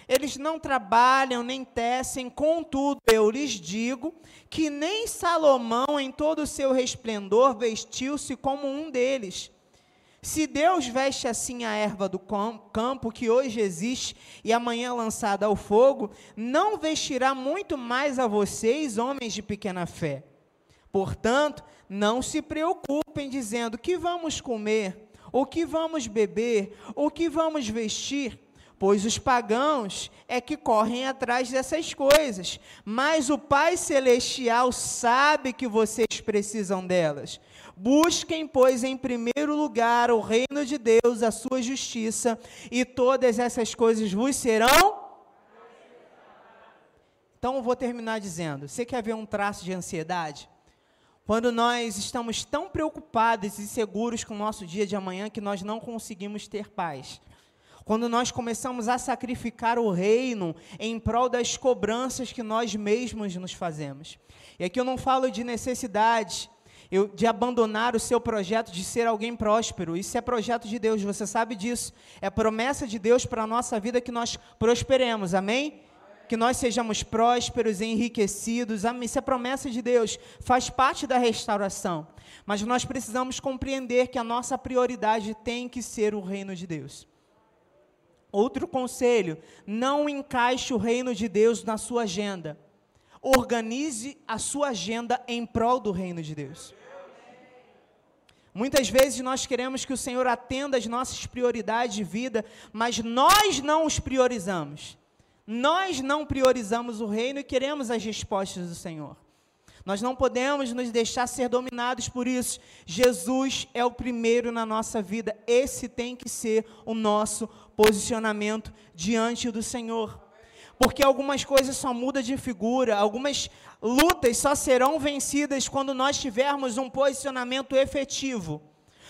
Eles não trabalham nem tecem, contudo, eu lhes digo que nem Salomão, em todo o seu resplendor, vestiu-se como um deles. Se Deus veste assim a erva do campo, que hoje existe e amanhã lançada ao fogo, não vestirá muito mais a vocês, homens de pequena fé. Portanto, não se preocupem dizendo: que vamos comer? O que vamos beber, o que vamos vestir, pois os pagãos é que correm atrás dessas coisas, mas o Pai Celestial sabe que vocês precisam delas. Busquem, pois, em primeiro lugar o reino de Deus, a sua justiça, e todas essas coisas vos serão. Então, eu vou terminar dizendo: você quer ver um traço de ansiedade? Quando nós estamos tão preocupados e seguros com o nosso dia de amanhã que nós não conseguimos ter paz. Quando nós começamos a sacrificar o reino em prol das cobranças que nós mesmos nos fazemos. E aqui eu não falo de necessidade, eu, de abandonar o seu projeto de ser alguém próspero. Isso é projeto de Deus, você sabe disso. É promessa de Deus para a nossa vida que nós prosperemos, amém? Que nós sejamos prósperos enriquecidos. Isso é promessa de Deus, faz parte da restauração. Mas nós precisamos compreender que a nossa prioridade tem que ser o reino de Deus. Outro conselho: não encaixe o reino de Deus na sua agenda. Organize a sua agenda em prol do reino de Deus. Muitas vezes nós queremos que o Senhor atenda as nossas prioridades de vida, mas nós não os priorizamos. Nós não priorizamos o reino e queremos as respostas do Senhor. Nós não podemos nos deixar ser dominados por isso. Jesus é o primeiro na nossa vida. Esse tem que ser o nosso posicionamento diante do Senhor. Porque algumas coisas só mudam de figura, algumas lutas só serão vencidas quando nós tivermos um posicionamento efetivo.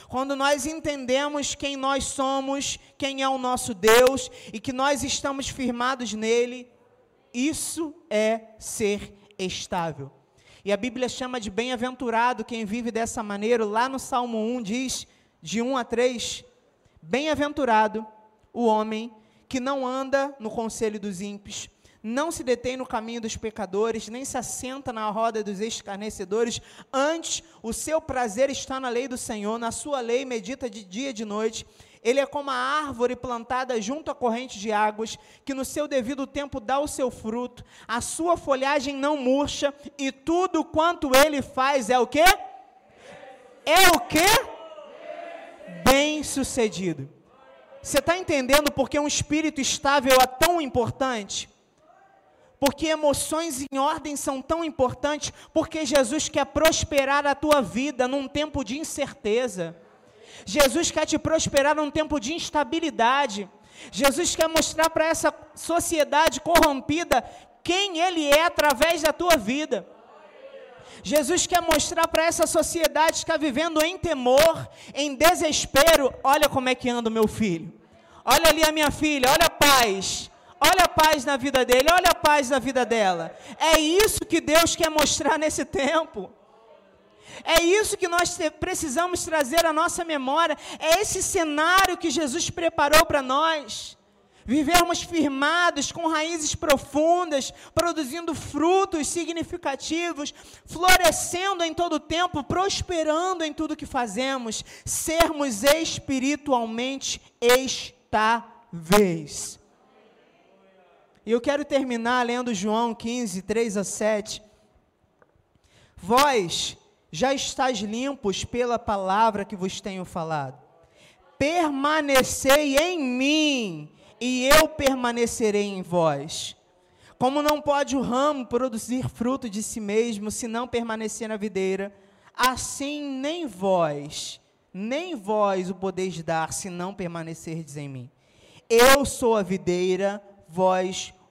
Quando nós entendemos quem nós somos, quem é o nosso Deus e que nós estamos firmados nele, isso é ser estável. E a Bíblia chama de bem-aventurado quem vive dessa maneira. Lá no Salmo 1 diz, de 1 a 3, bem-aventurado o homem que não anda no conselho dos ímpios, não se detém no caminho dos pecadores, nem se assenta na roda dos escarnecedores, antes o seu prazer está na lei do Senhor, na sua lei medita de dia e de noite. Ele é como a árvore plantada junto à corrente de águas, que no seu devido tempo dá o seu fruto, a sua folhagem não murcha, e tudo quanto ele faz é o quê? É o quê? Bem sucedido. Você está entendendo porque um espírito estável é tão importante? Porque emoções em ordem são tão importantes, porque Jesus quer prosperar a tua vida num tempo de incerteza. Jesus quer te prosperar num tempo de instabilidade. Jesus quer mostrar para essa sociedade corrompida quem Ele é através da tua vida. Jesus quer mostrar para essa sociedade que está vivendo em temor, em desespero. Olha como é que anda o meu filho. Olha ali a minha filha, olha a paz. Olha a paz na vida dele, olha a paz na vida dela. É isso que Deus quer mostrar nesse tempo. É isso que nós precisamos trazer à nossa memória. É esse cenário que Jesus preparou para nós. Vivermos firmados, com raízes profundas, produzindo frutos significativos, florescendo em todo o tempo, prosperando em tudo que fazemos, sermos espiritualmente estáveis. E eu quero terminar lendo João 15, 3 a 7. Vós já estáis limpos pela palavra que vos tenho falado. Permanecei em mim, e eu permanecerei em vós. Como não pode o ramo produzir fruto de si mesmo, se não permanecer na videira, assim nem vós, nem vós o podeis dar, se não permanecerdes em mim. Eu sou a videira, vós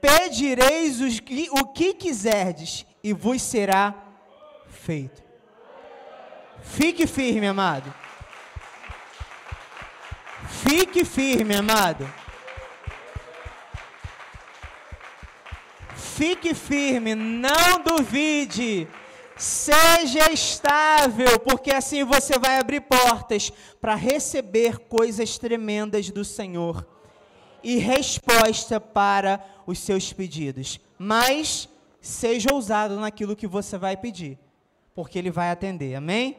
Pedireis o que quiserdes, e vos será feito. Fique firme, amado. Fique firme, amado. Fique firme, não duvide. Seja estável, porque assim você vai abrir portas para receber coisas tremendas do Senhor e resposta para os seus pedidos. Mas seja ousado naquilo que você vai pedir, porque Ele vai atender. Amém?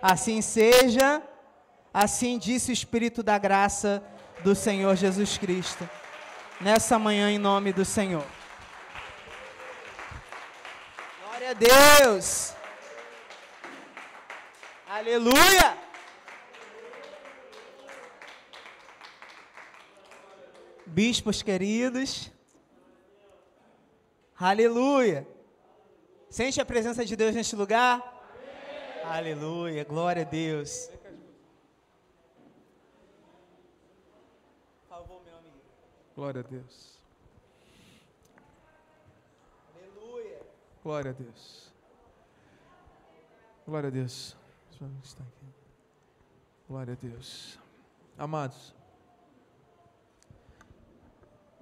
Assim seja, assim disse o Espírito da graça do Senhor Jesus Cristo, nessa manhã, em nome do Senhor. Glória a Deus! Aleluia! Bispos queridos, aleluia! Sente a presença de Deus neste lugar? Aleluia, glória a Deus. Glória a Deus. Aleluia. Glória a Deus. Glória a Deus. Glória a Deus. Amados,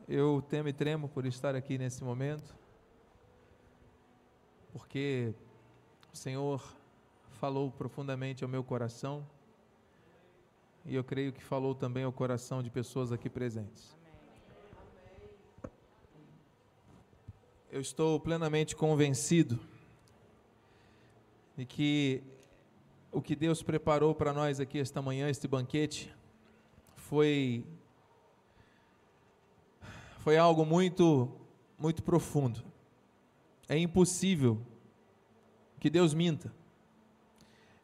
eu temo e tremo por estar aqui nesse momento, porque o Senhor falou profundamente ao meu coração e eu creio que falou também ao coração de pessoas aqui presentes. Eu estou plenamente convencido de que o que Deus preparou para nós aqui esta manhã, este banquete, foi foi algo muito muito profundo. É impossível que Deus minta.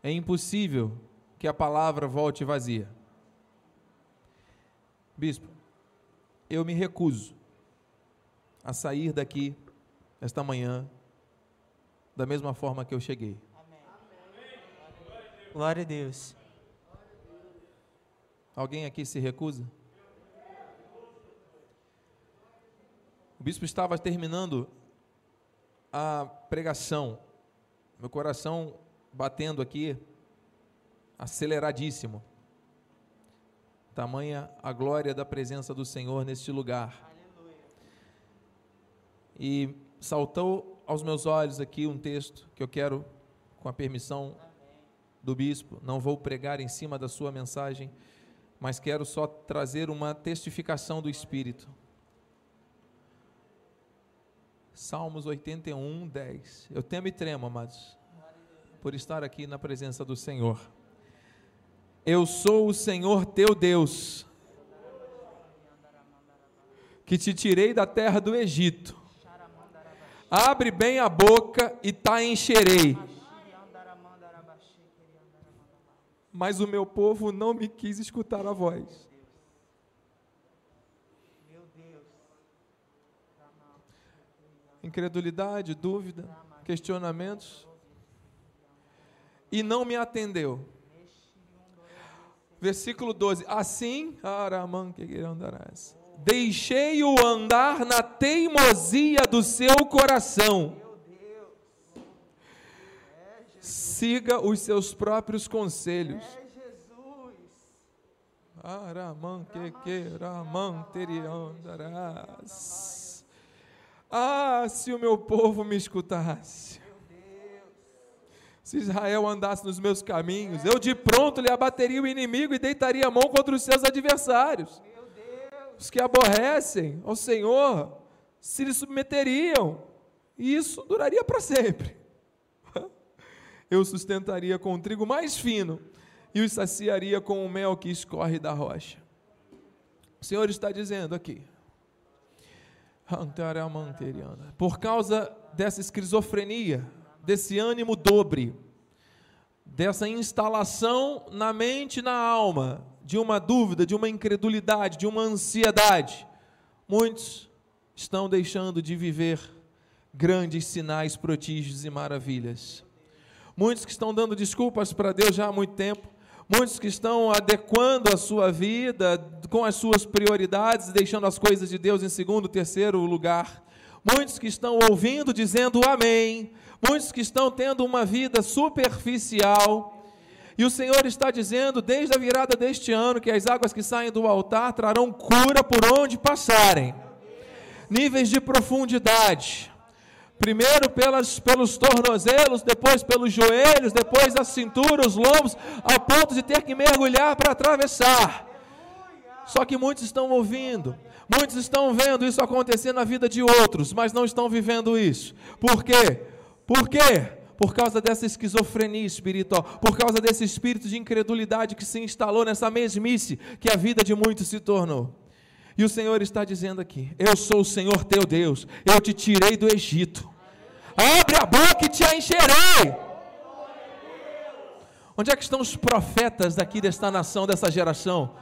É impossível que a palavra volte vazia. Bispo, eu me recuso a sair daqui esta manhã da mesma forma que eu cheguei. Amém. Glória a Deus. Alguém aqui se recusa? O bispo estava terminando a pregação. Meu coração batendo aqui, aceleradíssimo. Tamanha a glória da presença do Senhor neste lugar. Aleluia. E saltou aos meus olhos aqui um texto que eu quero, com a permissão do bispo, não vou pregar em cima da sua mensagem, mas quero só trazer uma testificação do Espírito. Salmos 81, 10. Eu temo e tremo, amados por estar aqui na presença do Senhor. Eu sou o Senhor teu Deus, que te tirei da terra do Egito. Abre bem a boca e tá encherei. Mas o meu povo não me quis escutar a voz. Incredulidade, dúvida, questionamentos, e não me atendeu. Versículo 12: Assim, deixei-o andar na teimosia do seu coração. Siga os seus próprios conselhos. Araman que que raman Ah, se o meu povo me escutasse. Se Israel andasse nos meus caminhos, eu de pronto lhe abateria o inimigo e deitaria a mão contra os seus adversários. Os que aborrecem ao Senhor se lhe submeteriam, e isso duraria para sempre. Eu sustentaria com o trigo mais fino e os saciaria com o mel que escorre da rocha. O Senhor está dizendo aqui, por causa dessa esquizofrenia, desse ânimo dobre, dessa instalação na mente e na alma, de uma dúvida, de uma incredulidade, de uma ansiedade, muitos estão deixando de viver grandes sinais, prodígios e maravilhas. Muitos que estão dando desculpas para Deus já há muito tempo, muitos que estão adequando a sua vida com as suas prioridades, deixando as coisas de Deus em segundo, terceiro lugar. Muitos que estão ouvindo, dizendo amém. Muitos que estão tendo uma vida superficial. E o Senhor está dizendo, desde a virada deste ano, que as águas que saem do altar trarão cura por onde passarem. Níveis de profundidade Primeiro pelas, pelos tornozelos, depois pelos joelhos, depois a cintura, os lombos, ao ponto de ter que mergulhar para atravessar. Só que muitos estão ouvindo, muitos estão vendo isso acontecer na vida de outros, mas não estão vivendo isso. Por quê? Por quê? Por causa dessa esquizofrenia espiritual, por causa desse espírito de incredulidade que se instalou nessa mesmice que a vida de muitos se tornou. E o Senhor está dizendo aqui: Eu sou o Senhor teu Deus, eu te tirei do Egito. Abre a boca e te encherei. Onde é que estão os profetas daqui desta nação, dessa geração?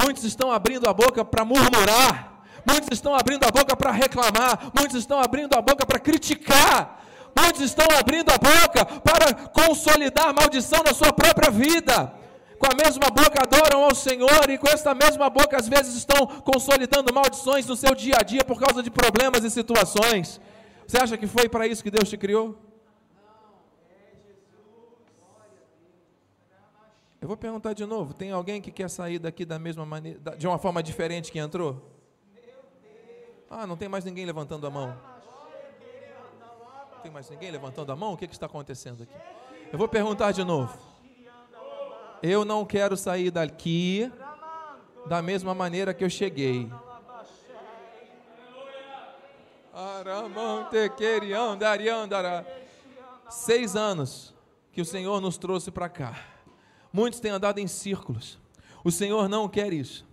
Muitos estão abrindo a boca para murmurar, muitos estão abrindo a boca para reclamar, muitos estão abrindo a boca para criticar, muitos estão abrindo a boca para consolidar maldição na sua própria vida com a mesma boca adoram ao Senhor e com esta mesma boca às vezes estão consolidando maldições no seu dia a dia por causa de problemas e situações. Você acha que foi para isso que Deus te criou? Eu vou perguntar de novo: tem alguém que quer sair daqui da mesma maneira, de uma forma diferente que entrou? Ah, não tem mais ninguém levantando a mão. Tem mais ninguém levantando a mão? O que, que está acontecendo aqui? Eu vou perguntar de novo. Eu não quero sair daqui da mesma maneira que eu cheguei. Seis anos que o Senhor nos trouxe para cá. Muitos têm andado em círculos. O Senhor não quer isso.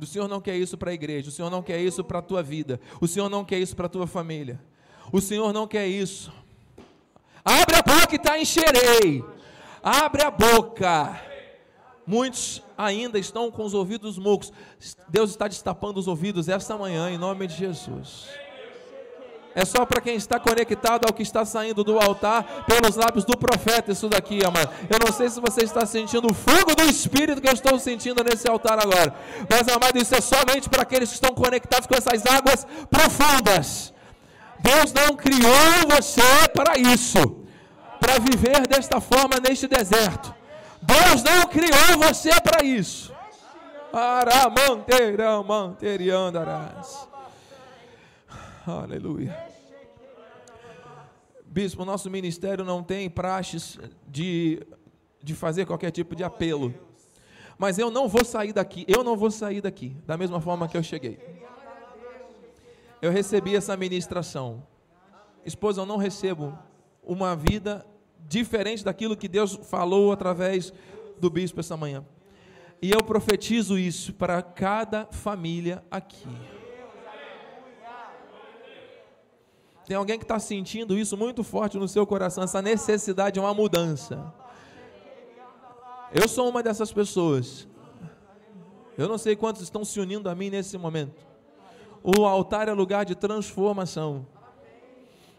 O Senhor não quer isso para a igreja. O Senhor não quer isso para a tua vida. O Senhor não quer isso para a tua família. O Senhor não quer isso. Abre a boca e está encherei. Abre a boca. Muitos ainda estão com os ouvidos mocos. Deus está destapando os ouvidos esta manhã, em nome de Jesus. É só para quem está conectado ao que está saindo do altar pelos lábios do profeta, isso daqui, amado. Eu não sei se você está sentindo o fogo do Espírito que eu estou sentindo nesse altar agora. Mas, amado, isso é somente para aqueles que estão conectados com essas águas profundas. Deus não criou você para isso para viver desta forma neste deserto. Deus não criou você para isso. Aleluia. Bispo, nosso ministério não tem praxes de, de fazer qualquer tipo de apelo. Mas eu não vou sair daqui, eu não vou sair daqui, da mesma forma que eu cheguei. Eu recebi essa ministração. Esposa, eu não recebo uma vida diferente daquilo que Deus falou através do bispo essa manhã. E eu profetizo isso para cada família aqui. Tem alguém que está sentindo isso muito forte no seu coração, essa necessidade de uma mudança. Eu sou uma dessas pessoas. Eu não sei quantos estão se unindo a mim nesse momento. o altar é lugar de transformação.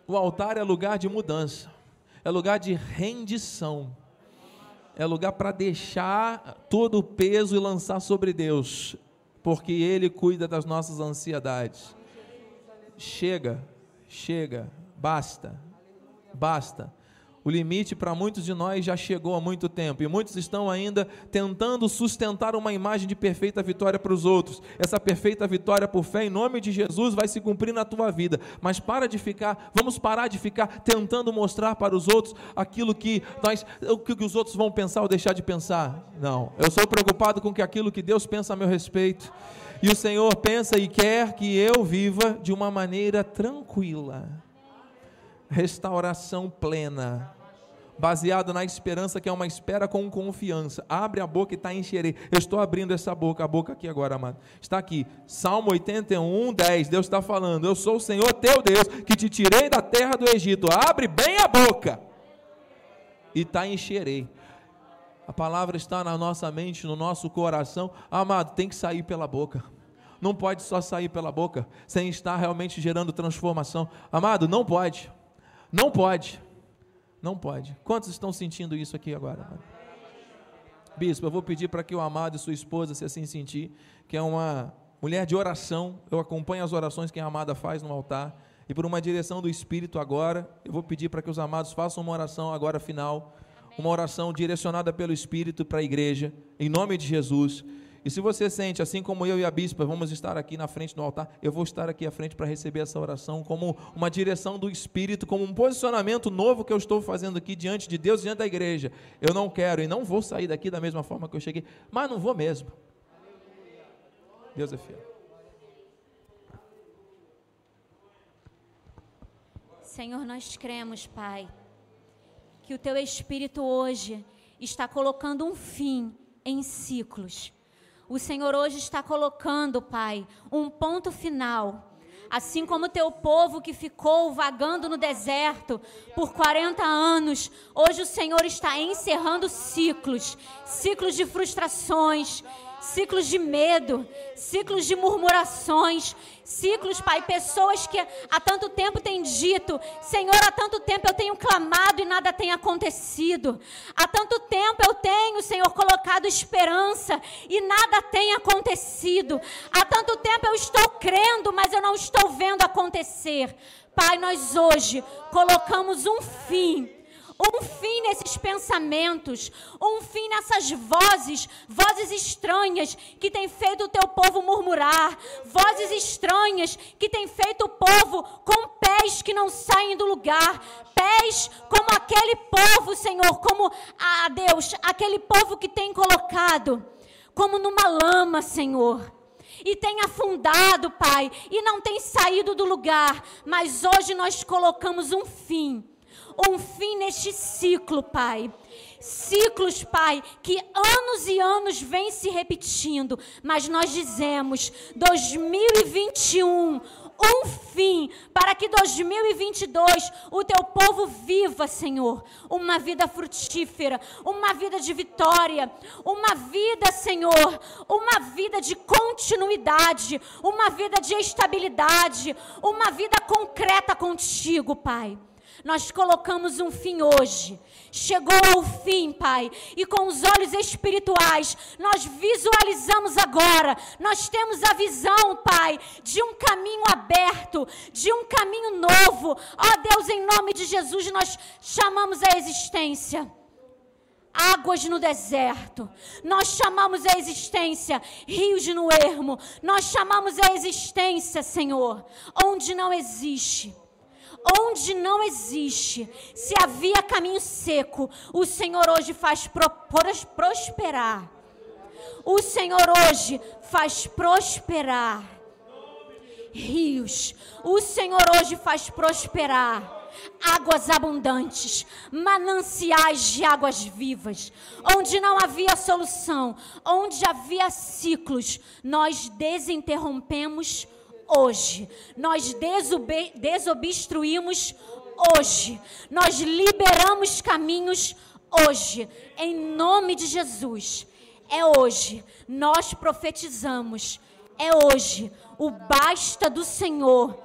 O altar é lugar de mudança. É lugar de rendição. É lugar para deixar todo o peso e lançar sobre Deus, porque Ele cuida das nossas ansiedades. Chega, chega, basta, basta. O limite para muitos de nós já chegou há muito tempo e muitos estão ainda tentando sustentar uma imagem de perfeita vitória para os outros. Essa perfeita vitória por fé em nome de Jesus vai se cumprir na tua vida. Mas para de ficar, vamos parar de ficar tentando mostrar para os outros aquilo que nós, o que os outros vão pensar ou deixar de pensar. Não, eu sou preocupado com que aquilo que Deus pensa a meu respeito. E o Senhor pensa e quer que eu viva de uma maneira tranquila restauração plena, baseado na esperança que é uma espera com confiança. Abre a boca e está encherei. Eu estou abrindo essa boca, a boca aqui agora, amado. Está aqui, Salmo 81, 10. Deus está falando: Eu sou o Senhor teu Deus, que te tirei da terra do Egito. Abre bem a boca e está encherei. A palavra está na nossa mente, no nosso coração. Amado, tem que sair pela boca. Não pode só sair pela boca sem estar realmente gerando transformação. Amado, não pode. Não pode. Não pode. Quantos estão sentindo isso aqui agora? Bispo, eu vou pedir para que o amado e sua esposa, se assim sentir, que é uma mulher de oração, eu acompanho as orações que a amada faz no altar, e por uma direção do Espírito agora, eu vou pedir para que os amados façam uma oração agora final, uma oração direcionada pelo Espírito para a igreja, em nome de Jesus. E se você sente, assim como eu e a bispa, vamos estar aqui na frente do altar, eu vou estar aqui à frente para receber essa oração como uma direção do Espírito, como um posicionamento novo que eu estou fazendo aqui diante de Deus, diante da igreja. Eu não quero e não vou sair daqui da mesma forma que eu cheguei, mas não vou mesmo. Deus é fiel. Senhor, nós cremos, Pai, que o Teu Espírito hoje está colocando um fim em ciclos o Senhor hoje está colocando, Pai, um ponto final. Assim como teu povo que ficou vagando no deserto por 40 anos, hoje o Senhor está encerrando ciclos, ciclos de frustrações, ciclos de medo, ciclos de murmurações, ciclos, Pai, pessoas que há tanto tempo têm dito: Senhor, há tanto tempo eu tenho clamado e nada tem acontecido. Há tanto tempo eu tenho, Senhor, colocado esperança e nada tem acontecido. Há tanto tempo eu estou crendo, mas eu não estou vendo acontecer. Pai, nós hoje colocamos um fim um fim nesses pensamentos, um fim nessas vozes, vozes estranhas que têm feito o teu povo murmurar, vozes estranhas que têm feito o povo com pés que não saem do lugar, pés como aquele povo, Senhor, como a ah, Deus, aquele povo que tem colocado como numa lama, Senhor e tem afundado, Pai, e não tem saído do lugar, mas hoje nós colocamos um fim um fim neste ciclo, Pai. Ciclos, Pai, que anos e anos vêm se repetindo, mas nós dizemos 2021 um fim, para que 2022 o teu povo viva, Senhor, uma vida frutífera, uma vida de vitória, uma vida, Senhor, uma vida de continuidade, uma vida de estabilidade, uma vida concreta contigo, Pai. Nós colocamos um fim hoje. Chegou ao fim, Pai. E com os olhos espirituais, nós visualizamos agora. Nós temos a visão, Pai, de um caminho aberto, de um caminho novo. Ó oh, Deus, em nome de Jesus, nós chamamos a existência águas no deserto. Nós chamamos a existência rios no ermo. Nós chamamos a existência, Senhor, onde não existe onde não existe, se havia caminho seco, o Senhor hoje faz prosperar. O Senhor hoje faz prosperar rios. O Senhor hoje faz prosperar águas abundantes, mananciais de águas vivas, onde não havia solução, onde havia ciclos, nós desinterrompemos hoje. Nós desobstruímos hoje. Nós liberamos caminhos hoje. Em nome de Jesus. É hoje. Nós profetizamos é hoje. O basta do Senhor,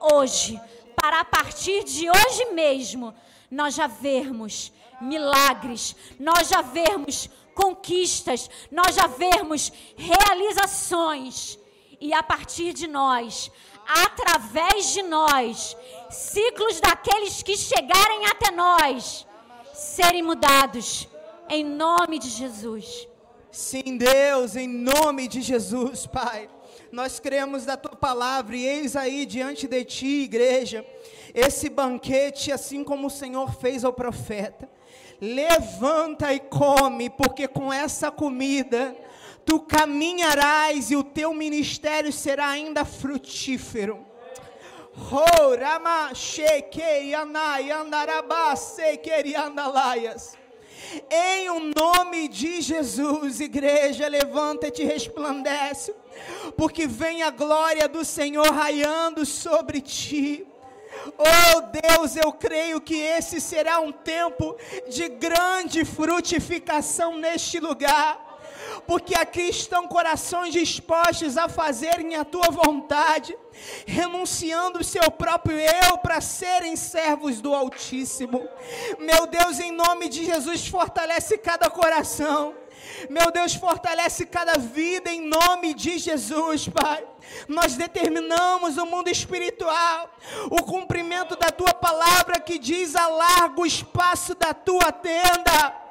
hoje. Para a partir de hoje mesmo, nós já vermos milagres, nós já vermos conquistas, nós já vermos realizações. E a partir de nós, através de nós, ciclos daqueles que chegarem até nós serem mudados, em nome de Jesus. Sim, Deus, em nome de Jesus, Pai. Nós cremos da tua palavra e eis aí diante de ti, igreja, esse banquete, assim como o Senhor fez ao profeta. Levanta e come, porque com essa comida tu caminharás e o teu ministério será ainda frutífero. Em o nome de Jesus, igreja, levanta-te e resplandece, porque vem a glória do Senhor raiando sobre ti. Oh Deus, eu creio que esse será um tempo de grande frutificação neste lugar porque aqui estão corações dispostos a fazerem a tua vontade, renunciando o seu próprio eu para serem servos do Altíssimo. Meu Deus, em nome de Jesus, fortalece cada coração. Meu Deus, fortalece cada vida em nome de Jesus, Pai. Nós determinamos o mundo espiritual, o cumprimento da tua palavra que diz: alarga o espaço da tua tenda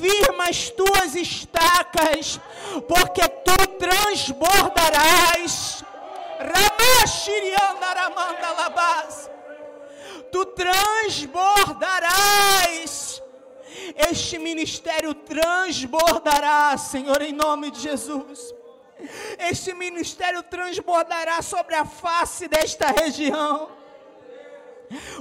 firma as tuas estacas, porque tu transbordarás. Tu transbordarás. Este ministério transbordará, Senhor, em nome de Jesus. Este ministério transbordará sobre a face desta região.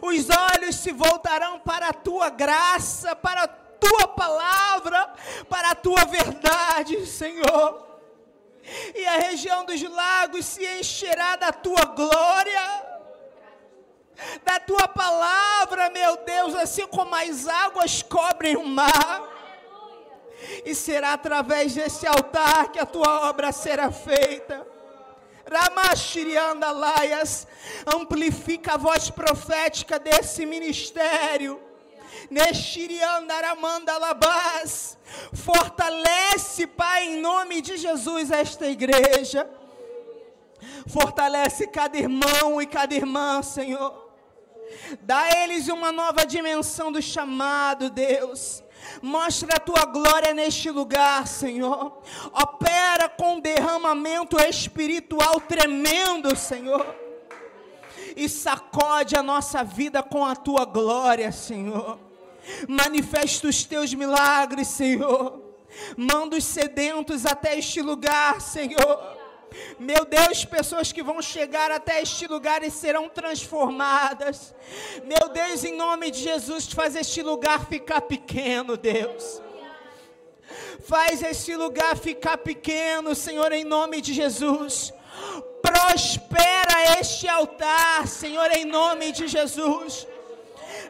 Os olhos se voltarão para a tua graça, para a tua palavra, para a tua verdade, Senhor. E a região dos lagos se encherá da tua glória, da tua palavra, meu Deus, assim como as águas cobrem o mar. E será através desse altar que a tua obra será feita. Ramashirianda Laias, amplifica a voz profética desse ministério Nexiriandaramandalabás. Fortalece, Pai, em nome de Jesus, esta igreja. Fortalece cada irmão e cada irmã, Senhor. Dá a eles uma nova dimensão do chamado, Deus. Mostra a tua glória neste lugar, Senhor. Opera com derramamento espiritual tremendo, Senhor. E sacode a nossa vida com a tua glória, Senhor. Manifesta os teus milagres, Senhor. Manda os sedentos até este lugar, Senhor. Meu Deus, pessoas que vão chegar até este lugar e serão transformadas. Meu Deus, em nome de Jesus, faz este lugar ficar pequeno, Deus. Faz este lugar ficar pequeno, Senhor, em nome de Jesus. Prospera este altar, Senhor, em nome de Jesus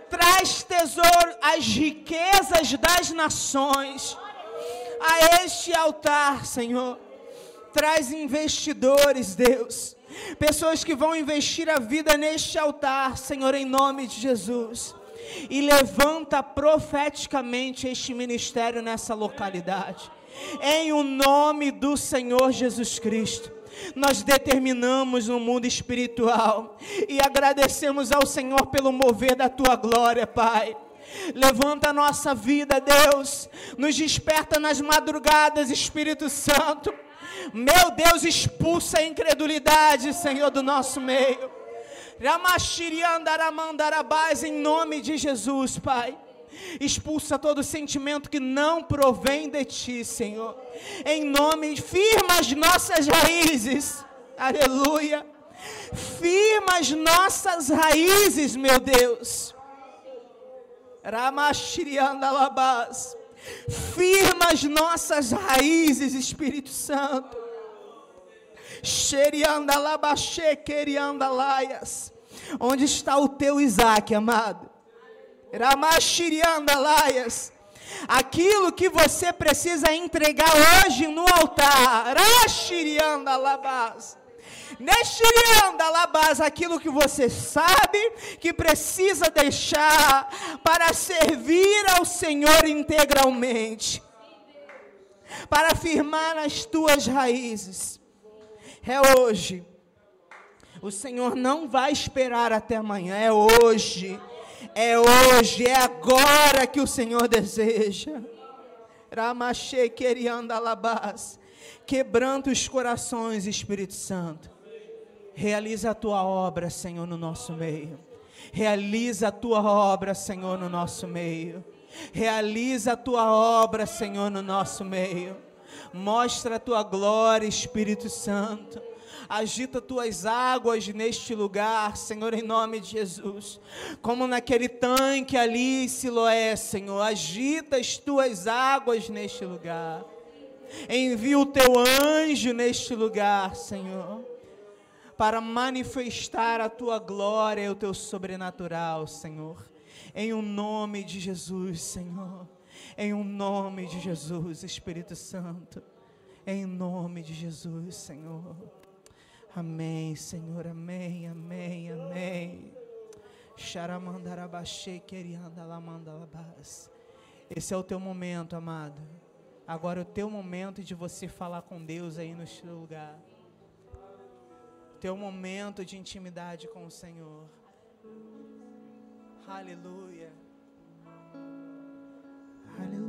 traz tesouro, as riquezas das nações a este altar, Senhor. Traz investidores, Deus. Pessoas que vão investir a vida neste altar, Senhor, em nome de Jesus. E levanta profeticamente este ministério nessa localidade. Em o nome do Senhor Jesus Cristo nós determinamos no mundo espiritual e agradecemos ao Senhor pelo mover da tua glória, Pai. Levanta a nossa vida, Deus. Nos desperta nas madrugadas, Espírito Santo. Meu Deus, expulsa a incredulidade, Senhor, do nosso meio. Em nome de Jesus, Pai. Expulsa todo sentimento que não provém de ti, Senhor. Em nome, firma as nossas raízes. Aleluia. Firma as nossas raízes, meu Deus. Ramashiriandalabás. Firma as nossas raízes, Espírito Santo. Xeriandalabaxequeriandalaias. Onde está o teu Isaac, amado? Ramashiriandalaias. Aquilo que você precisa entregar hoje no altar. Ashirianda labas. Neshirianda labas, aquilo que você sabe que precisa deixar para servir ao Senhor integralmente. Para firmar as tuas raízes. É hoje. O Senhor não vai esperar até amanhã, é hoje. É hoje, é agora que o Senhor deseja. Ramache querianda alabás. Quebrando os corações, Espírito Santo. Realiza a tua obra, Senhor, no nosso meio. Realiza a tua obra, Senhor, no nosso meio. Realiza a tua obra, Senhor, no nosso meio. Mostra a tua glória, Espírito Santo. Agita tuas águas neste lugar, Senhor, em nome de Jesus. Como naquele tanque ali, Siloé, Senhor. Agita as tuas águas neste lugar. Envia o teu anjo neste lugar, Senhor. Para manifestar a tua glória e o teu sobrenatural, Senhor. Em o um nome de Jesus, Senhor. Em o um nome de Jesus, Espírito Santo. Em nome de Jesus, Senhor. Amém, Senhor. Amém, amém, amém. Xaramandarabaxê, queriandalabandalabás. Esse é o teu momento, amado. Agora é o teu momento de você falar com Deus aí no seu lugar. Teu momento de intimidade com o Senhor. Aleluia. Aleluia.